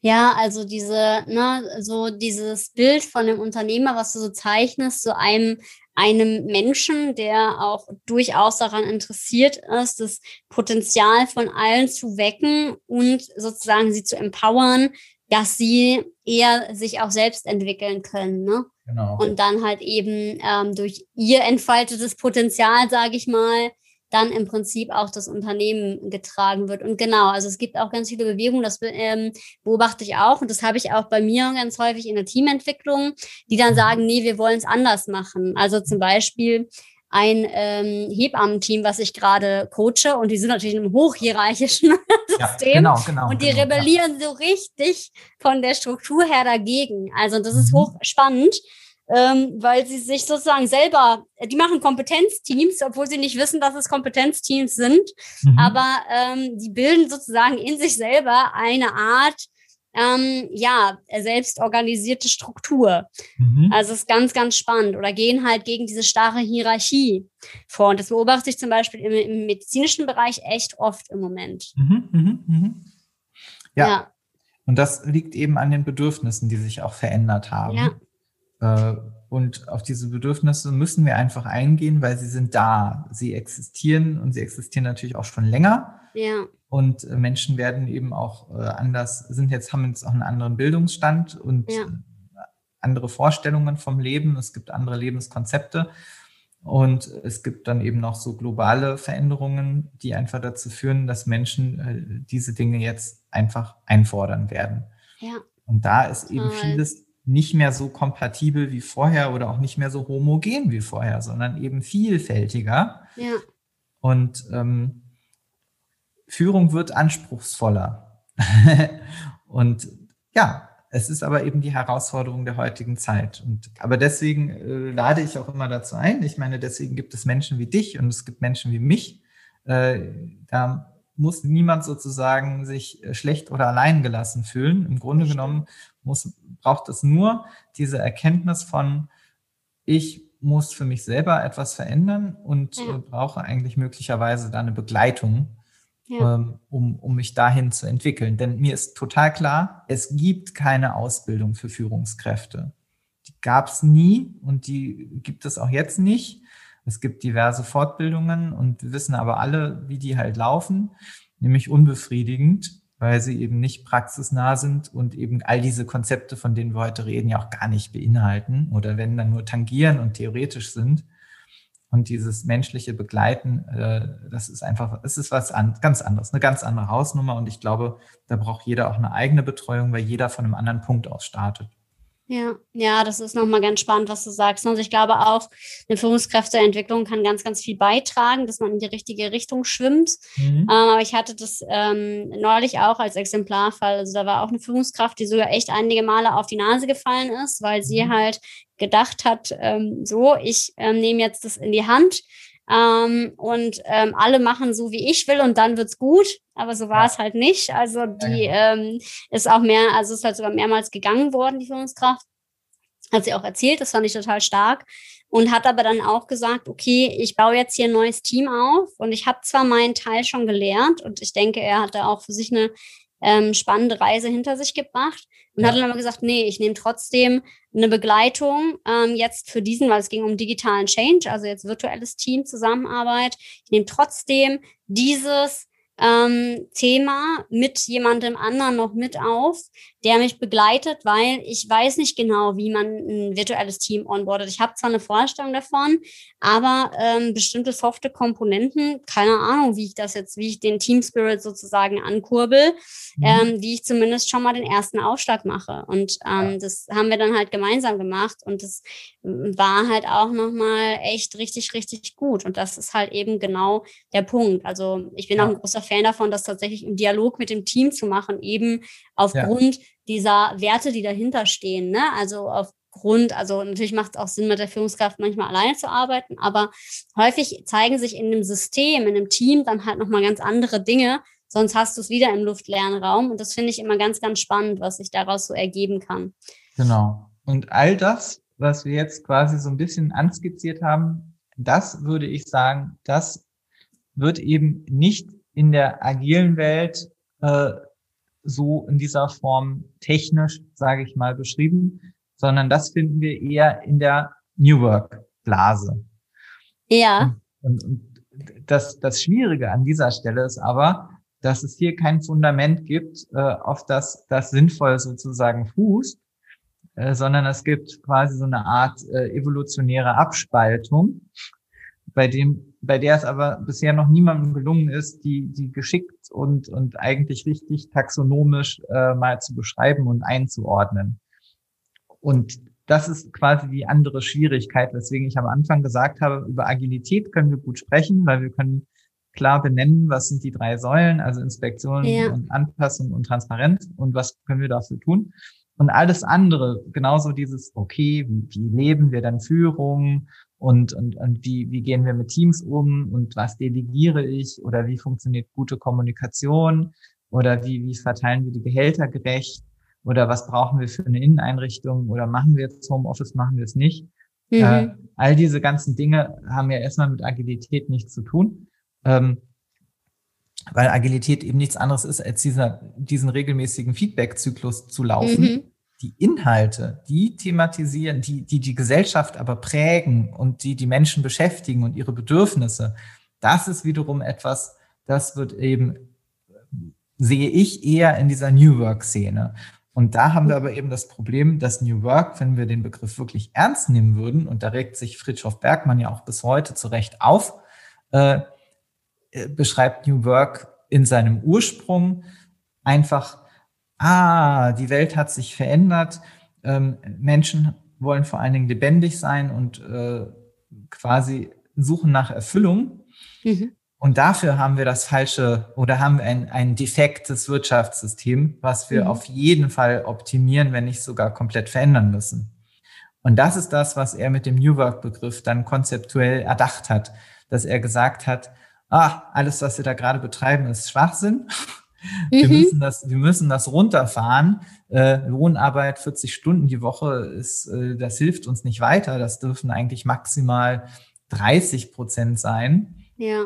Ja, also diese, ne, so dieses Bild von dem Unternehmer, was du so zeichnest, so einem einem Menschen, der auch durchaus daran interessiert ist, das Potenzial von allen zu wecken und sozusagen sie zu empowern, dass sie eher sich auch selbst entwickeln können. Ne? Genau. Und dann halt eben ähm, durch ihr entfaltetes Potenzial, sage ich mal, dann im Prinzip auch das Unternehmen getragen wird. Und genau, also es gibt auch ganz viele Bewegungen, das ähm, beobachte ich auch und das habe ich auch bei mir ganz häufig in der Teamentwicklung, die dann mhm. sagen, nee, wir wollen es anders machen. Also zum Beispiel ein ähm, Hebammenteam, was ich gerade coache und die sind natürlich in einem hochhierarchischen ja, System genau, genau, und die genau, rebellieren ja. so richtig von der Struktur her dagegen. Also das ist mhm. hochspannend ähm, weil sie sich sozusagen selber, die machen Kompetenzteams, obwohl sie nicht wissen, dass es Kompetenzteams sind, mhm. aber ähm, die bilden sozusagen in sich selber eine Art, ähm, ja, selbst organisierte Struktur. Mhm. Also ist ganz, ganz spannend. Oder gehen halt gegen diese starre Hierarchie vor. Und das beobachte ich zum Beispiel im, im medizinischen Bereich echt oft im Moment. Mhm, mh, mh. Ja. ja. Und das liegt eben an den Bedürfnissen, die sich auch verändert haben. Ja. Äh, und auf diese Bedürfnisse müssen wir einfach eingehen, weil sie sind da. Sie existieren und sie existieren natürlich auch schon länger. Ja. Und äh, Menschen werden eben auch äh, anders, sind jetzt, haben jetzt auch einen anderen Bildungsstand und ja. andere Vorstellungen vom Leben. Es gibt andere Lebenskonzepte. Und es gibt dann eben noch so globale Veränderungen, die einfach dazu führen, dass Menschen diese Dinge jetzt einfach einfordern werden. Ja. Und da ist eben vieles nicht mehr so kompatibel wie vorher oder auch nicht mehr so homogen wie vorher, sondern eben vielfältiger. Ja. Und ähm, Führung wird anspruchsvoller. und ja, es ist aber eben die Herausforderung der heutigen Zeit. Und aber deswegen äh, lade ich auch immer dazu ein. Ich meine, deswegen gibt es Menschen wie dich und es gibt Menschen wie mich. Äh, da muss niemand sozusagen sich schlecht oder allein gelassen fühlen. Im Grunde genommen muss, braucht es nur diese Erkenntnis von, ich muss für mich selber etwas verändern und ja. Brauche eigentlich möglicherweise da eine Begleitung, ja. ähm, um, um mich dahin zu entwickeln. Denn mir ist total klar, es gibt keine Ausbildung für Führungskräfte. Die gab es nie und die gibt es auch jetzt nicht. Es gibt diverse Fortbildungen und wir wissen aber alle, wie die halt laufen, nämlich unbefriedigend, weil sie eben nicht praxisnah sind und eben all diese Konzepte, von denen wir heute reden, ja auch gar nicht beinhalten oder wenn dann nur tangieren und theoretisch sind. Und dieses menschliche Begleiten, äh, das ist einfach, es ist was an, ganz anderes, eine ganz andere Hausnummer. Und ich glaube, da braucht jeder auch eine eigene Betreuung, weil jeder von einem anderen Punkt aus startet. Ja, ja, das ist nochmal ganz spannend, was du sagst. Also ich glaube auch, eine Führungskräfteentwicklung kann ganz, ganz viel beitragen, dass man in die richtige Richtung schwimmt. Mhm. Ähm, aber ich hatte das ähm, neulich auch als Exemplarfall. Also da war auch eine Führungskraft, die sogar echt einige Male auf die Nase gefallen ist, weil sie mhm. halt gedacht hat, ähm, so, ich ähm, nehme jetzt das in die Hand ähm, und ähm, alle machen so, wie ich will und dann wird's gut. Aber so war es halt nicht. Also die ähm, ist auch mehr, also ist halt sogar mehrmals gegangen worden, die Führungskraft. Hat sie auch erzählt, das fand ich total stark. Und hat aber dann auch gesagt, okay, ich baue jetzt hier ein neues Team auf und ich habe zwar meinen Teil schon gelernt und ich denke, er hatte auch für sich eine ähm, spannende Reise hinter sich gebracht und ja. hat dann aber gesagt, nee, ich nehme trotzdem eine Begleitung ähm, jetzt für diesen, weil es ging um digitalen Change, also jetzt virtuelles Team, Zusammenarbeit. Ich nehme trotzdem dieses ähm, Thema mit jemandem anderen noch mit auf, der mich begleitet, weil ich weiß nicht genau, wie man ein virtuelles Team onboardet. Ich habe zwar eine Vorstellung davon, aber ähm, bestimmte softe Komponenten, keine Ahnung, wie ich das jetzt, wie ich den Team Spirit sozusagen ankurbel, mhm. ähm, wie ich zumindest schon mal den ersten Aufschlag mache. Und ähm, ja. das haben wir dann halt gemeinsam gemacht und das war halt auch nochmal echt richtig, richtig gut. Und das ist halt eben genau der Punkt. Also ich bin ja. auch ein großer Fan davon, das tatsächlich im Dialog mit dem Team zu machen, eben aufgrund ja. Dieser Werte, die dahinter stehen. Ne? Also aufgrund, also natürlich macht es auch Sinn, mit der Führungskraft manchmal alleine zu arbeiten, aber häufig zeigen sich in dem System, in dem Team dann halt nochmal ganz andere Dinge. Sonst hast du es wieder im luftleeren Raum. Und das finde ich immer ganz, ganz spannend, was sich daraus so ergeben kann. Genau. Und all das, was wir jetzt quasi so ein bisschen anskizziert haben, das würde ich sagen, das wird eben nicht in der agilen Welt äh, so in dieser Form technisch, sage ich mal, beschrieben, sondern das finden wir eher in der New Work Blase. Ja. Und, und, das, das Schwierige an dieser Stelle ist aber, dass es hier kein Fundament gibt, äh, auf das das sinnvoll sozusagen fußt, äh, sondern es gibt quasi so eine Art äh, evolutionäre Abspaltung, bei dem, bei der es aber bisher noch niemandem gelungen ist, die, die geschickt und, und eigentlich richtig taxonomisch äh, mal zu beschreiben und einzuordnen. Und das ist quasi die andere Schwierigkeit, weswegen ich am Anfang gesagt habe, über Agilität können wir gut sprechen, weil wir können klar benennen, was sind die drei Säulen, also Inspektion ja. und Anpassung und Transparenz und was können wir dafür tun. Und alles andere, genauso dieses, okay, wie, wie leben wir dann Führung und, und, und wie, wie gehen wir mit Teams um und was delegiere ich oder wie funktioniert gute Kommunikation oder wie, wie verteilen wir die Gehälter gerecht oder was brauchen wir für eine Inneneinrichtung oder machen wir jetzt Homeoffice, machen wir es nicht. Mhm. Äh, all diese ganzen Dinge haben ja erstmal mit Agilität nichts zu tun. Ähm, weil Agilität eben nichts anderes ist, als dieser, diesen regelmäßigen Feedback-Zyklus zu laufen. Mhm. Die Inhalte, die thematisieren, die, die die Gesellschaft aber prägen und die die Menschen beschäftigen und ihre Bedürfnisse, das ist wiederum etwas, das wird eben, sehe ich eher in dieser New Work-Szene. Und da haben wir aber eben das Problem, dass New Work, wenn wir den Begriff wirklich ernst nehmen würden, und da regt sich Fritjof Bergmann ja auch bis heute zu Recht auf, äh, äh, beschreibt New Work in seinem Ursprung einfach, ah, die Welt hat sich verändert, ähm, Menschen wollen vor allen Dingen lebendig sein und äh, quasi suchen nach Erfüllung. Mhm. Und dafür haben wir das falsche oder haben wir ein, ein defektes Wirtschaftssystem, was wir mhm. auf jeden Fall optimieren, wenn nicht sogar komplett verändern müssen. Und das ist das, was er mit dem New Work-Begriff dann konzeptuell erdacht hat, dass er gesagt hat, ah, alles, was wir da gerade betreiben, ist Schwachsinn. Wir, mhm. müssen das, wir müssen das runterfahren. Äh, Lohnarbeit 40 Stunden die Woche ist, äh, das hilft uns nicht weiter. Das dürfen eigentlich maximal 30 Prozent sein. Ja.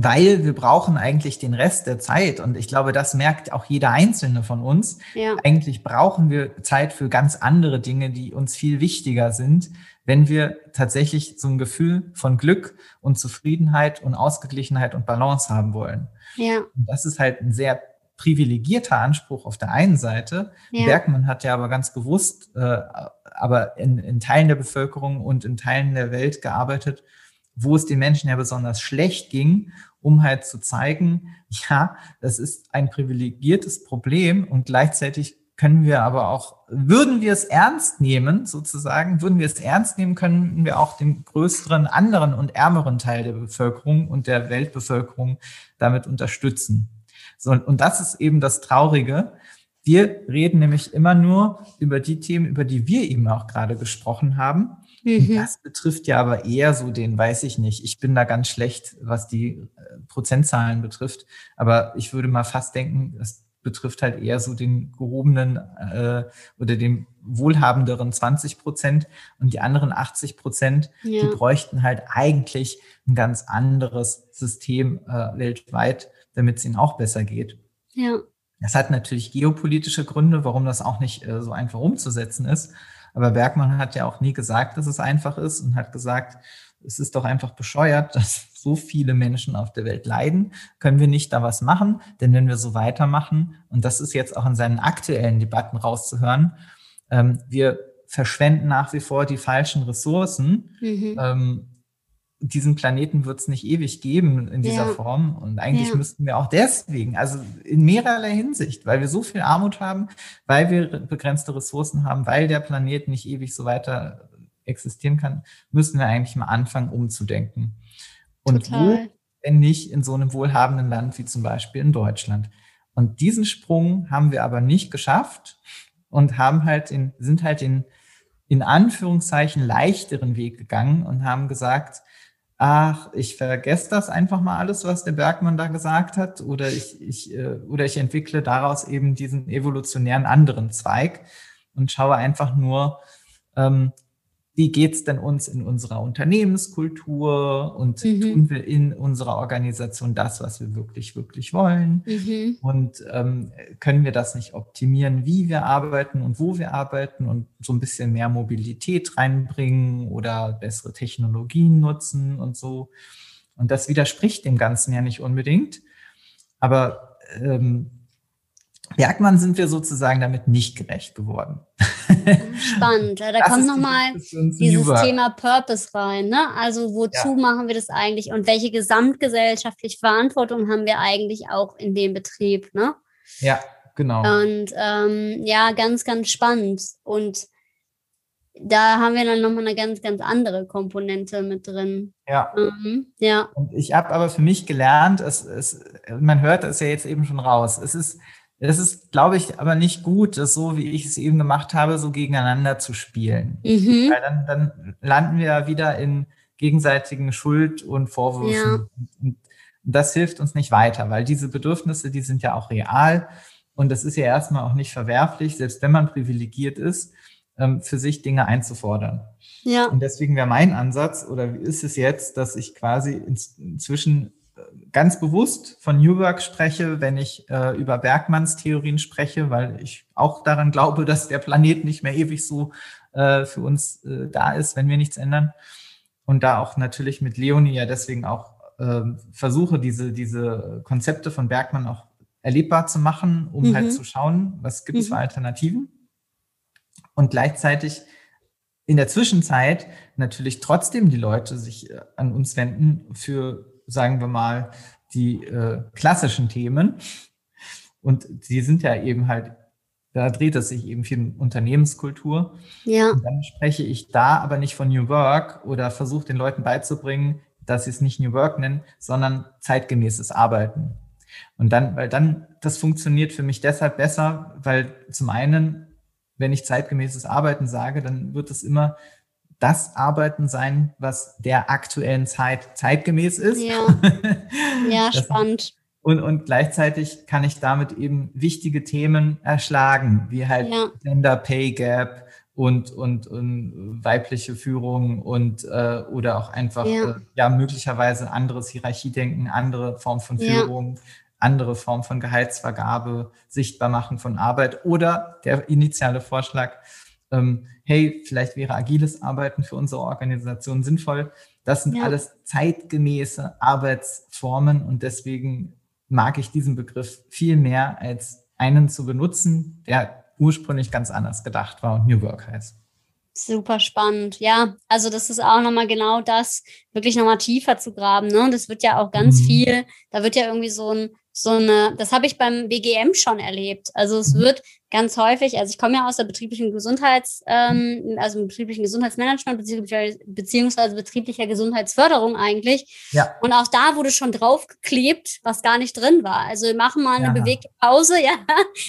Weil wir brauchen eigentlich den Rest der Zeit. Und ich glaube, das merkt auch jeder Einzelne von uns. Ja. Eigentlich brauchen wir Zeit für ganz andere Dinge, die uns viel wichtiger sind wenn wir tatsächlich so ein Gefühl von Glück und Zufriedenheit und Ausgeglichenheit und Balance haben wollen. Ja. Und das ist halt ein sehr privilegierter Anspruch auf der einen Seite. Ja. Bergmann hat ja aber ganz bewusst, äh, aber in, in Teilen der Bevölkerung und in Teilen der Welt gearbeitet, wo es den Menschen ja besonders schlecht ging, um halt zu zeigen, ja, das ist ein privilegiertes Problem und gleichzeitig können wir aber auch, würden wir es ernst nehmen, sozusagen, würden wir es ernst nehmen, können wir auch den größeren, anderen und ärmeren Teil der Bevölkerung und der Weltbevölkerung damit unterstützen. So, und das ist eben das Traurige. Wir reden nämlich immer nur über die Themen, über die wir eben auch gerade gesprochen haben. Mhm. Das betrifft ja aber eher so den, weiß ich nicht. Ich bin da ganz schlecht, was die äh, Prozentzahlen betrifft. Aber ich würde mal fast denken, das betrifft halt eher so den gehobenen äh, oder den wohlhabenderen 20 Prozent und die anderen 80 Prozent, ja. die bräuchten halt eigentlich ein ganz anderes System äh, weltweit, damit es ihnen auch besser geht. Ja. Das hat natürlich geopolitische Gründe, warum das auch nicht äh, so einfach umzusetzen ist. Aber Bergmann hat ja auch nie gesagt, dass es einfach ist und hat gesagt, es ist doch einfach bescheuert, dass so viele Menschen auf der Welt leiden. Können wir nicht da was machen? Denn wenn wir so weitermachen, und das ist jetzt auch in seinen aktuellen Debatten rauszuhören, ähm, wir verschwenden nach wie vor die falschen Ressourcen. Mhm. Ähm, diesen Planeten wird es nicht ewig geben in dieser ja. Form. Und eigentlich ja. müssten wir auch deswegen, also in mehrerlei Hinsicht, weil wir so viel Armut haben, weil wir begrenzte Ressourcen haben, weil der Planet nicht ewig so weiter existieren kann, müssen wir eigentlich mal anfangen, umzudenken. Und Total. wo, wenn nicht in so einem wohlhabenden Land wie zum Beispiel in Deutschland. Und diesen Sprung haben wir aber nicht geschafft und haben halt in, sind halt in, in Anführungszeichen leichteren Weg gegangen und haben gesagt, ach, ich vergesse das einfach mal alles, was der Bergmann da gesagt hat, oder ich, ich, äh, oder ich entwickle daraus eben diesen evolutionären anderen Zweig und schaue einfach nur, ähm, wie geht's denn uns in unserer Unternehmenskultur und mhm. tun wir in unserer Organisation das, was wir wirklich, wirklich wollen? Mhm. Und ähm, können wir das nicht optimieren, wie wir arbeiten und wo wir arbeiten und so ein bisschen mehr Mobilität reinbringen oder bessere Technologien nutzen und so? Und das widerspricht dem Ganzen ja nicht unbedingt. Aber ähm, Bergmann sind wir sozusagen damit nicht gerecht geworden. Spannend. Da das kommt nochmal dieses Über. Thema Purpose rein. Ne? Also wozu ja. machen wir das eigentlich und welche gesamtgesellschaftliche Verantwortung haben wir eigentlich auch in dem Betrieb? Ne? Ja, genau. Und ähm, ja, ganz, ganz spannend. Und da haben wir dann nochmal eine ganz, ganz andere Komponente mit drin. Ja. Mhm, ja. Und ich habe aber für mich gelernt, es, es, man hört es ja jetzt eben schon raus, es ist es ist, glaube ich, aber nicht gut, das so, wie ich es eben gemacht habe, so gegeneinander zu spielen. Mhm. Weil dann, dann landen wir wieder in gegenseitigen Schuld und Vorwürfen. Ja. Und das hilft uns nicht weiter, weil diese Bedürfnisse, die sind ja auch real. Und das ist ja erstmal auch nicht verwerflich, selbst wenn man privilegiert ist, ähm, für sich Dinge einzufordern. Ja. Und deswegen wäre mein Ansatz, oder wie ist es jetzt, dass ich quasi inzwischen ganz bewusst von New Work spreche, wenn ich äh, über Bergmanns Theorien spreche, weil ich auch daran glaube, dass der Planet nicht mehr ewig so äh, für uns äh, da ist, wenn wir nichts ändern. Und da auch natürlich mit Leonie ja deswegen auch äh, versuche, diese, diese Konzepte von Bergmann auch erlebbar zu machen, um halt mhm. halt zu schauen, was gibt es mhm. für Alternativen. Und gleichzeitig in der Zwischenzeit natürlich trotzdem die Leute sich äh, an uns wenden für sagen wir mal, die äh, klassischen Themen. Und die sind ja eben halt, da dreht es sich eben viel um Unternehmenskultur. Ja. Und dann spreche ich da aber nicht von New Work oder versuche den Leuten beizubringen, dass sie es nicht New Work nennen, sondern zeitgemäßes Arbeiten. Und dann, weil dann, das funktioniert für mich deshalb besser, weil zum einen, wenn ich zeitgemäßes Arbeiten sage, dann wird es immer das Arbeiten sein, was der aktuellen Zeit zeitgemäß ist. Ja, ja spannend. Und, und gleichzeitig kann ich damit eben wichtige Themen erschlagen, wie halt ja. Gender Pay Gap und, und, und weibliche Führung und äh, oder auch einfach ja. Äh, ja möglicherweise anderes Hierarchiedenken, andere Form von Führung, ja. andere Form von Gehaltsvergabe, sichtbar machen von Arbeit oder der initiale Vorschlag, ähm, hey, vielleicht wäre agiles Arbeiten für unsere Organisation sinnvoll. Das sind ja. alles zeitgemäße Arbeitsformen und deswegen mag ich diesen Begriff viel mehr als einen zu benutzen, der ursprünglich ganz anders gedacht war und New Work heißt. Super spannend. Ja, also das ist auch nochmal genau das, wirklich nochmal tiefer zu graben. Ne? Und das wird ja auch ganz mhm. viel, da wird ja irgendwie so ein so eine, das habe ich beim BGM schon erlebt. Also es mhm. wird ganz häufig, also ich komme ja aus der betrieblichen Gesundheits, ähm, also betrieblichen Gesundheitsmanagement beziehungsweise betrieblicher Gesundheitsförderung eigentlich. Ja. Und auch da wurde schon draufgeklebt, was gar nicht drin war. Also wir machen mal eine ja. bewegte Pause, ja,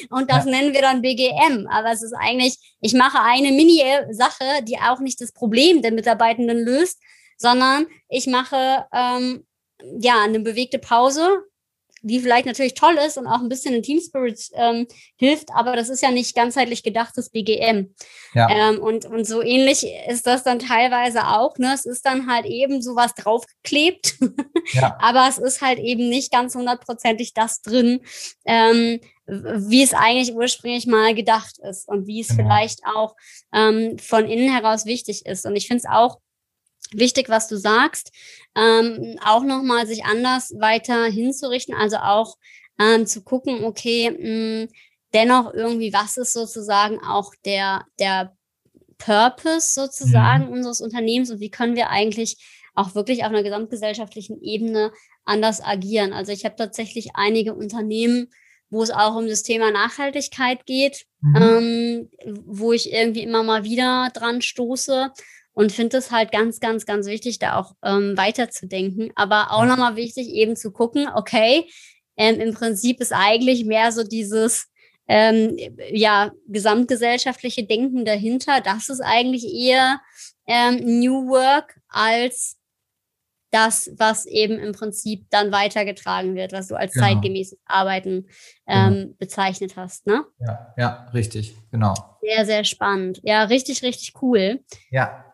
und das ja. nennen wir dann BGM. Aber es ist eigentlich, ich mache eine Mini-Sache, die auch nicht das Problem der Mitarbeitenden löst, sondern ich mache ähm, ja eine bewegte Pause die vielleicht natürlich toll ist und auch ein bisschen in Team Spirit ähm, hilft, aber das ist ja nicht ganzheitlich gedachtes BGM. Ja. Ähm, und, und so ähnlich ist das dann teilweise auch. Ne? Es ist dann halt eben sowas draufgeklebt, ja. aber es ist halt eben nicht ganz hundertprozentig das drin, ähm, wie es eigentlich ursprünglich mal gedacht ist und wie es genau. vielleicht auch ähm, von innen heraus wichtig ist. Und ich finde es auch wichtig, was du sagst, ähm, auch nochmal sich anders weiter hinzurichten, also auch ähm, zu gucken, okay, mh, dennoch irgendwie, was ist sozusagen auch der, der Purpose sozusagen mhm. unseres Unternehmens und wie können wir eigentlich auch wirklich auf einer gesamtgesellschaftlichen Ebene anders agieren. Also ich habe tatsächlich einige Unternehmen, wo es auch um das Thema Nachhaltigkeit geht, mhm. ähm, wo ich irgendwie immer mal wieder dran stoße und finde es halt ganz, ganz, ganz wichtig, da auch ähm, weiterzudenken. Aber auch nochmal wichtig, eben zu gucken, okay, ähm, im Prinzip ist eigentlich mehr so dieses ähm, ja, gesamtgesellschaftliche Denken dahinter. Das ist eigentlich eher ähm, New Work als das, was eben im Prinzip dann weitergetragen wird, was du als genau. zeitgemäßes Arbeiten ähm, genau. bezeichnet hast, ne? Ja, ja, richtig, genau. Sehr, sehr spannend. Ja, richtig, richtig cool. Ja,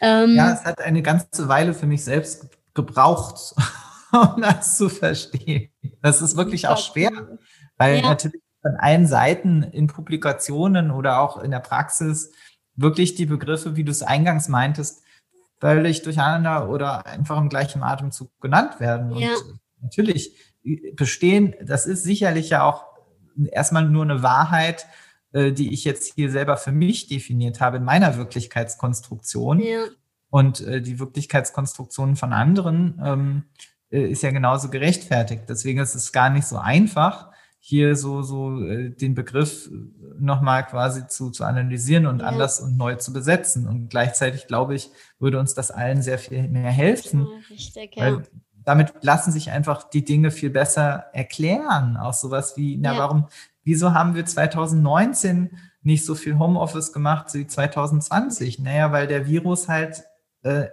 ähm, ja, es hat eine ganze Weile für mich selbst gebraucht, um das zu verstehen. Das ist wirklich auch schwer, weil ja. natürlich von allen Seiten in Publikationen oder auch in der Praxis wirklich die Begriffe, wie du es eingangs meintest, völlig durcheinander oder einfach im gleichen Atemzug genannt werden. Ja. Und natürlich bestehen, das ist sicherlich ja auch erstmal nur eine Wahrheit, äh, die ich jetzt hier selber für mich definiert habe in meiner Wirklichkeitskonstruktion. Ja. Und äh, die Wirklichkeitskonstruktion von anderen ähm, äh, ist ja genauso gerechtfertigt. Deswegen ist es gar nicht so einfach, hier so, so äh, den Begriff nochmal quasi zu, zu analysieren und ja. anders und neu zu besetzen. Und gleichzeitig, glaube ich, würde uns das allen sehr viel mehr helfen. Ja, richtig, ja. Damit lassen sich einfach die Dinge viel besser erklären. Auch sowas wie, na, warum, wieso haben wir 2019 nicht so viel Homeoffice gemacht wie 2020? Naja, weil der Virus halt äh,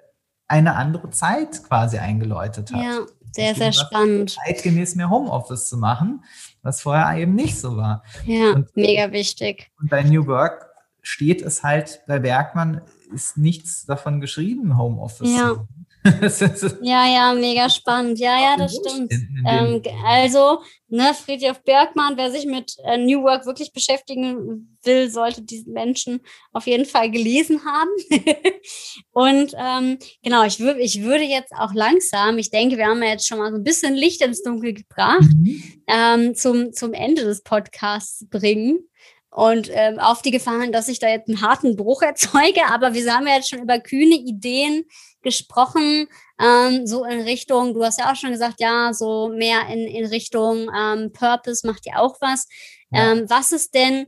eine andere Zeit quasi eingeläutet hat. Ja, sehr, sehr spannend. Zeitgemäß mehr Homeoffice zu machen, was vorher eben nicht so war. Ja, und, mega wichtig. Und bei New Work steht es halt, bei Bergmann ist nichts davon geschrieben, Homeoffice. Ja. ja, ja, mega spannend. Ja, ja, das stimmt. Ähm, also, ne, Friedrich Bergmann, wer sich mit äh, New Work wirklich beschäftigen will, sollte diesen Menschen auf jeden Fall gelesen haben. und ähm, genau, ich, würde ich würde jetzt auch langsam, ich denke, wir haben ja jetzt schon mal so ein bisschen Licht ins Dunkel gebracht, mhm. ähm, zum, zum Ende des Podcasts bringen. Und ähm, auf die Gefahr, dass ich da jetzt einen harten Bruch erzeuge, aber wir haben ja jetzt schon über kühne Ideen gesprochen, ähm, so in Richtung, du hast ja auch schon gesagt, ja, so mehr in, in Richtung ähm, Purpose macht ja auch was. Ja. Ähm, was ist denn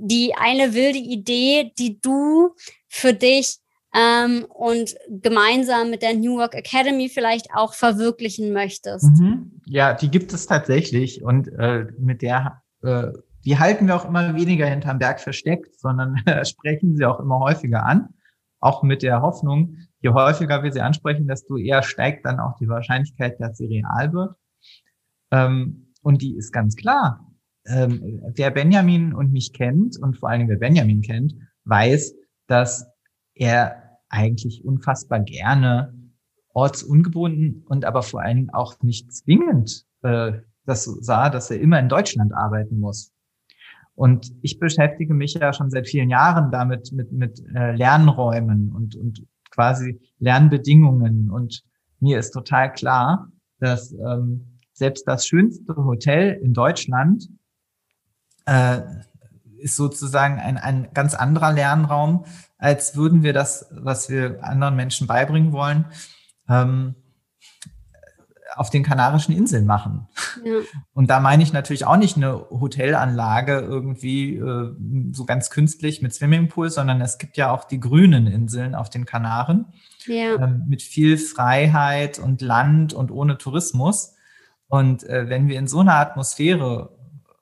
die eine wilde Idee, die du für dich ähm, und gemeinsam mit der New Work Academy vielleicht auch verwirklichen möchtest? Mhm. Ja, die gibt es tatsächlich und äh, mit der äh, die halten wir auch immer weniger hinterm Berg versteckt, sondern sprechen sie auch immer häufiger an. Auch mit der Hoffnung, je häufiger wir sie ansprechen, desto eher steigt dann auch die Wahrscheinlichkeit, dass sie real wird. Ähm, und die ist ganz klar. Ähm, wer Benjamin und mich kennt und vor allen Dingen wer Benjamin kennt, weiß, dass er eigentlich unfassbar gerne ortsungebunden und aber vor allen Dingen auch nicht zwingend äh, das sah, dass er immer in Deutschland arbeiten muss. Und ich beschäftige mich ja schon seit vielen Jahren damit, mit, mit äh, Lernräumen und, und quasi Lernbedingungen. Und mir ist total klar, dass ähm, selbst das schönste Hotel in Deutschland äh, ist sozusagen ein, ein ganz anderer Lernraum, als würden wir das, was wir anderen Menschen beibringen wollen, ähm, auf den Kanarischen Inseln machen. Ja. Und da meine ich natürlich auch nicht eine Hotelanlage irgendwie äh, so ganz künstlich mit Swimmingpool, sondern es gibt ja auch die grünen Inseln auf den Kanaren ja. äh, mit viel Freiheit und Land und ohne Tourismus. Und äh, wenn wir in so einer Atmosphäre,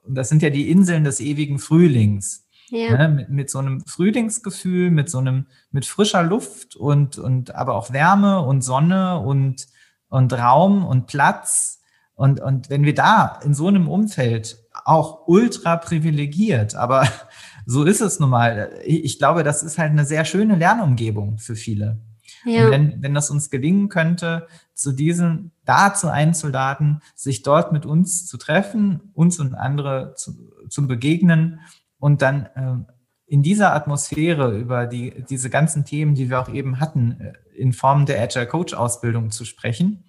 und das sind ja die Inseln des ewigen Frühlings, ja. Ne, mit, mit so einem Frühlingsgefühl, mit so einem, mit frischer Luft und, und aber auch Wärme und Sonne und und Raum und Platz. Und, und wenn wir da in so einem Umfeld auch ultra privilegiert, aber so ist es nun mal. Ich glaube, das ist halt eine sehr schöne Lernumgebung für viele. Ja. Und wenn, wenn das uns gelingen könnte, zu diesen dazu einzuladen, sich dort mit uns zu treffen, uns und andere zu, zu begegnen und dann äh, in dieser Atmosphäre über die, diese ganzen Themen, die wir auch eben hatten, äh, in Form der Agile Coach Ausbildung zu sprechen,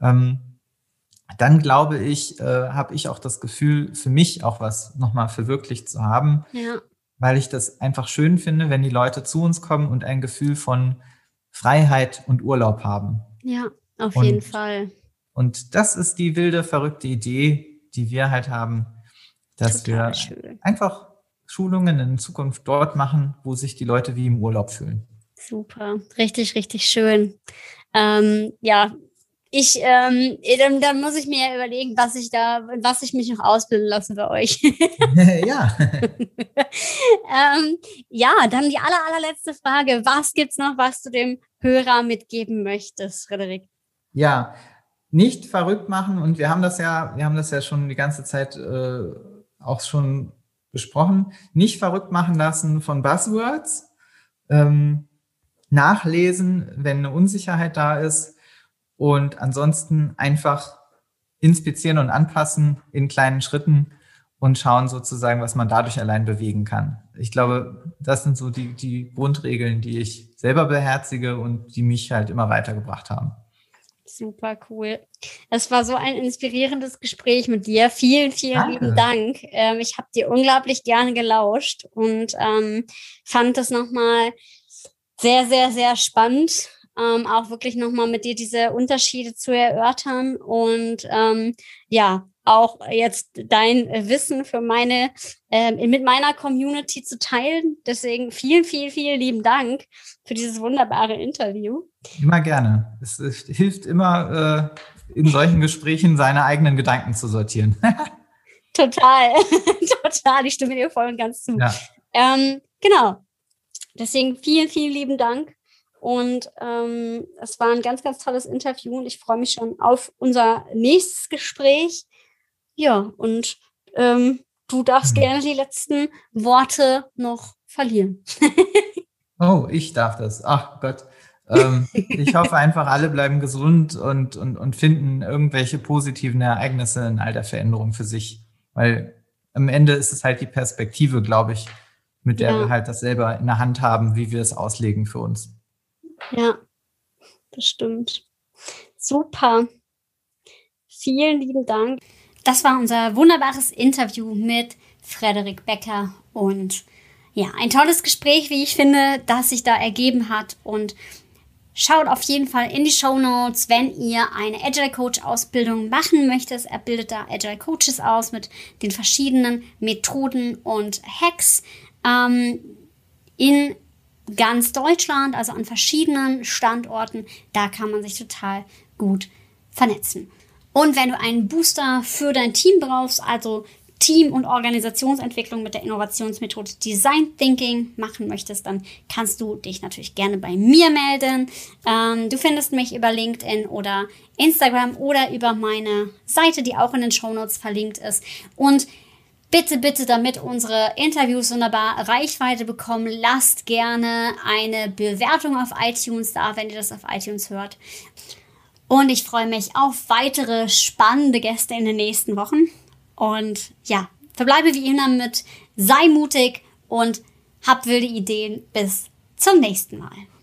ähm, dann glaube ich, äh, habe ich auch das Gefühl, für mich auch was nochmal verwirklicht zu haben, ja. weil ich das einfach schön finde, wenn die Leute zu uns kommen und ein Gefühl von Freiheit und Urlaub haben. Ja, auf und, jeden Fall. Und das ist die wilde, verrückte Idee, die wir halt haben, dass Total wir schön. einfach Schulungen in Zukunft dort machen, wo sich die Leute wie im Urlaub fühlen. Super, richtig, richtig schön. Ähm, ja, ich, ähm, dann, dann muss ich mir überlegen, was ich da, was ich mich noch ausbilden lasse bei euch. ja. ähm, ja, dann die aller, allerletzte Frage. Was gibt's noch, was du dem Hörer mitgeben möchtest, Frederik? Ja, nicht verrückt machen und wir haben das ja, wir haben das ja schon die ganze Zeit äh, auch schon besprochen. Nicht verrückt machen lassen von Buzzwords. Ähm, nachlesen, wenn eine Unsicherheit da ist und ansonsten einfach inspizieren und anpassen in kleinen Schritten und schauen sozusagen, was man dadurch allein bewegen kann. Ich glaube, das sind so die, die Grundregeln, die ich selber beherzige und die mich halt immer weitergebracht haben. Super cool. Es war so ein inspirierendes Gespräch mit dir. Vielen, vielen Danke. lieben Dank. Ähm, ich habe dir unglaublich gerne gelauscht und ähm, fand das nochmal sehr, sehr, sehr spannend, ähm, auch wirklich nochmal mit dir diese Unterschiede zu erörtern und ähm, ja, auch jetzt dein Wissen für meine, äh, mit meiner Community zu teilen. Deswegen vielen, vielen, vielen lieben Dank für dieses wunderbare Interview. Immer gerne. Es, es hilft immer, äh, in solchen Gesprächen seine eigenen Gedanken zu sortieren. total, total. Ich stimme dir voll und ganz zu. Ja. Ähm, genau. Deswegen vielen, vielen lieben Dank. Und ähm, es war ein ganz, ganz tolles Interview und ich freue mich schon auf unser nächstes Gespräch. Ja, und ähm, du darfst mhm. gerne die letzten Worte noch verlieren. oh, ich darf das. Ach Gott. ähm, ich hoffe einfach, alle bleiben gesund und, und, und finden irgendwelche positiven Ereignisse in all der Veränderung für sich. Weil am Ende ist es halt die Perspektive, glaube ich, mit der ja. wir halt das selber in der Hand haben, wie wir es auslegen für uns. Ja, das stimmt. Super. Vielen lieben Dank. Das war unser wunderbares Interview mit Frederik Becker und ja, ein tolles Gespräch, wie ich finde, das sich da ergeben hat und Schaut auf jeden Fall in die Show Notes, wenn ihr eine Agile Coach Ausbildung machen möchtet. Er bildet da Agile Coaches aus mit den verschiedenen Methoden und Hacks ähm, in ganz Deutschland, also an verschiedenen Standorten. Da kann man sich total gut vernetzen. Und wenn du einen Booster für dein Team brauchst, also Team- und Organisationsentwicklung mit der Innovationsmethode Design Thinking machen möchtest, dann kannst du dich natürlich gerne bei mir melden. Ähm, du findest mich über LinkedIn oder Instagram oder über meine Seite, die auch in den Show Notes verlinkt ist. Und Bitte, bitte, damit unsere Interviews wunderbar Reichweite bekommen, lasst gerne eine Bewertung auf iTunes da, wenn ihr das auf iTunes hört. Und ich freue mich auf weitere spannende Gäste in den nächsten Wochen. Und ja, verbleibe wie immer mit sei mutig und hab wilde Ideen. Bis zum nächsten Mal.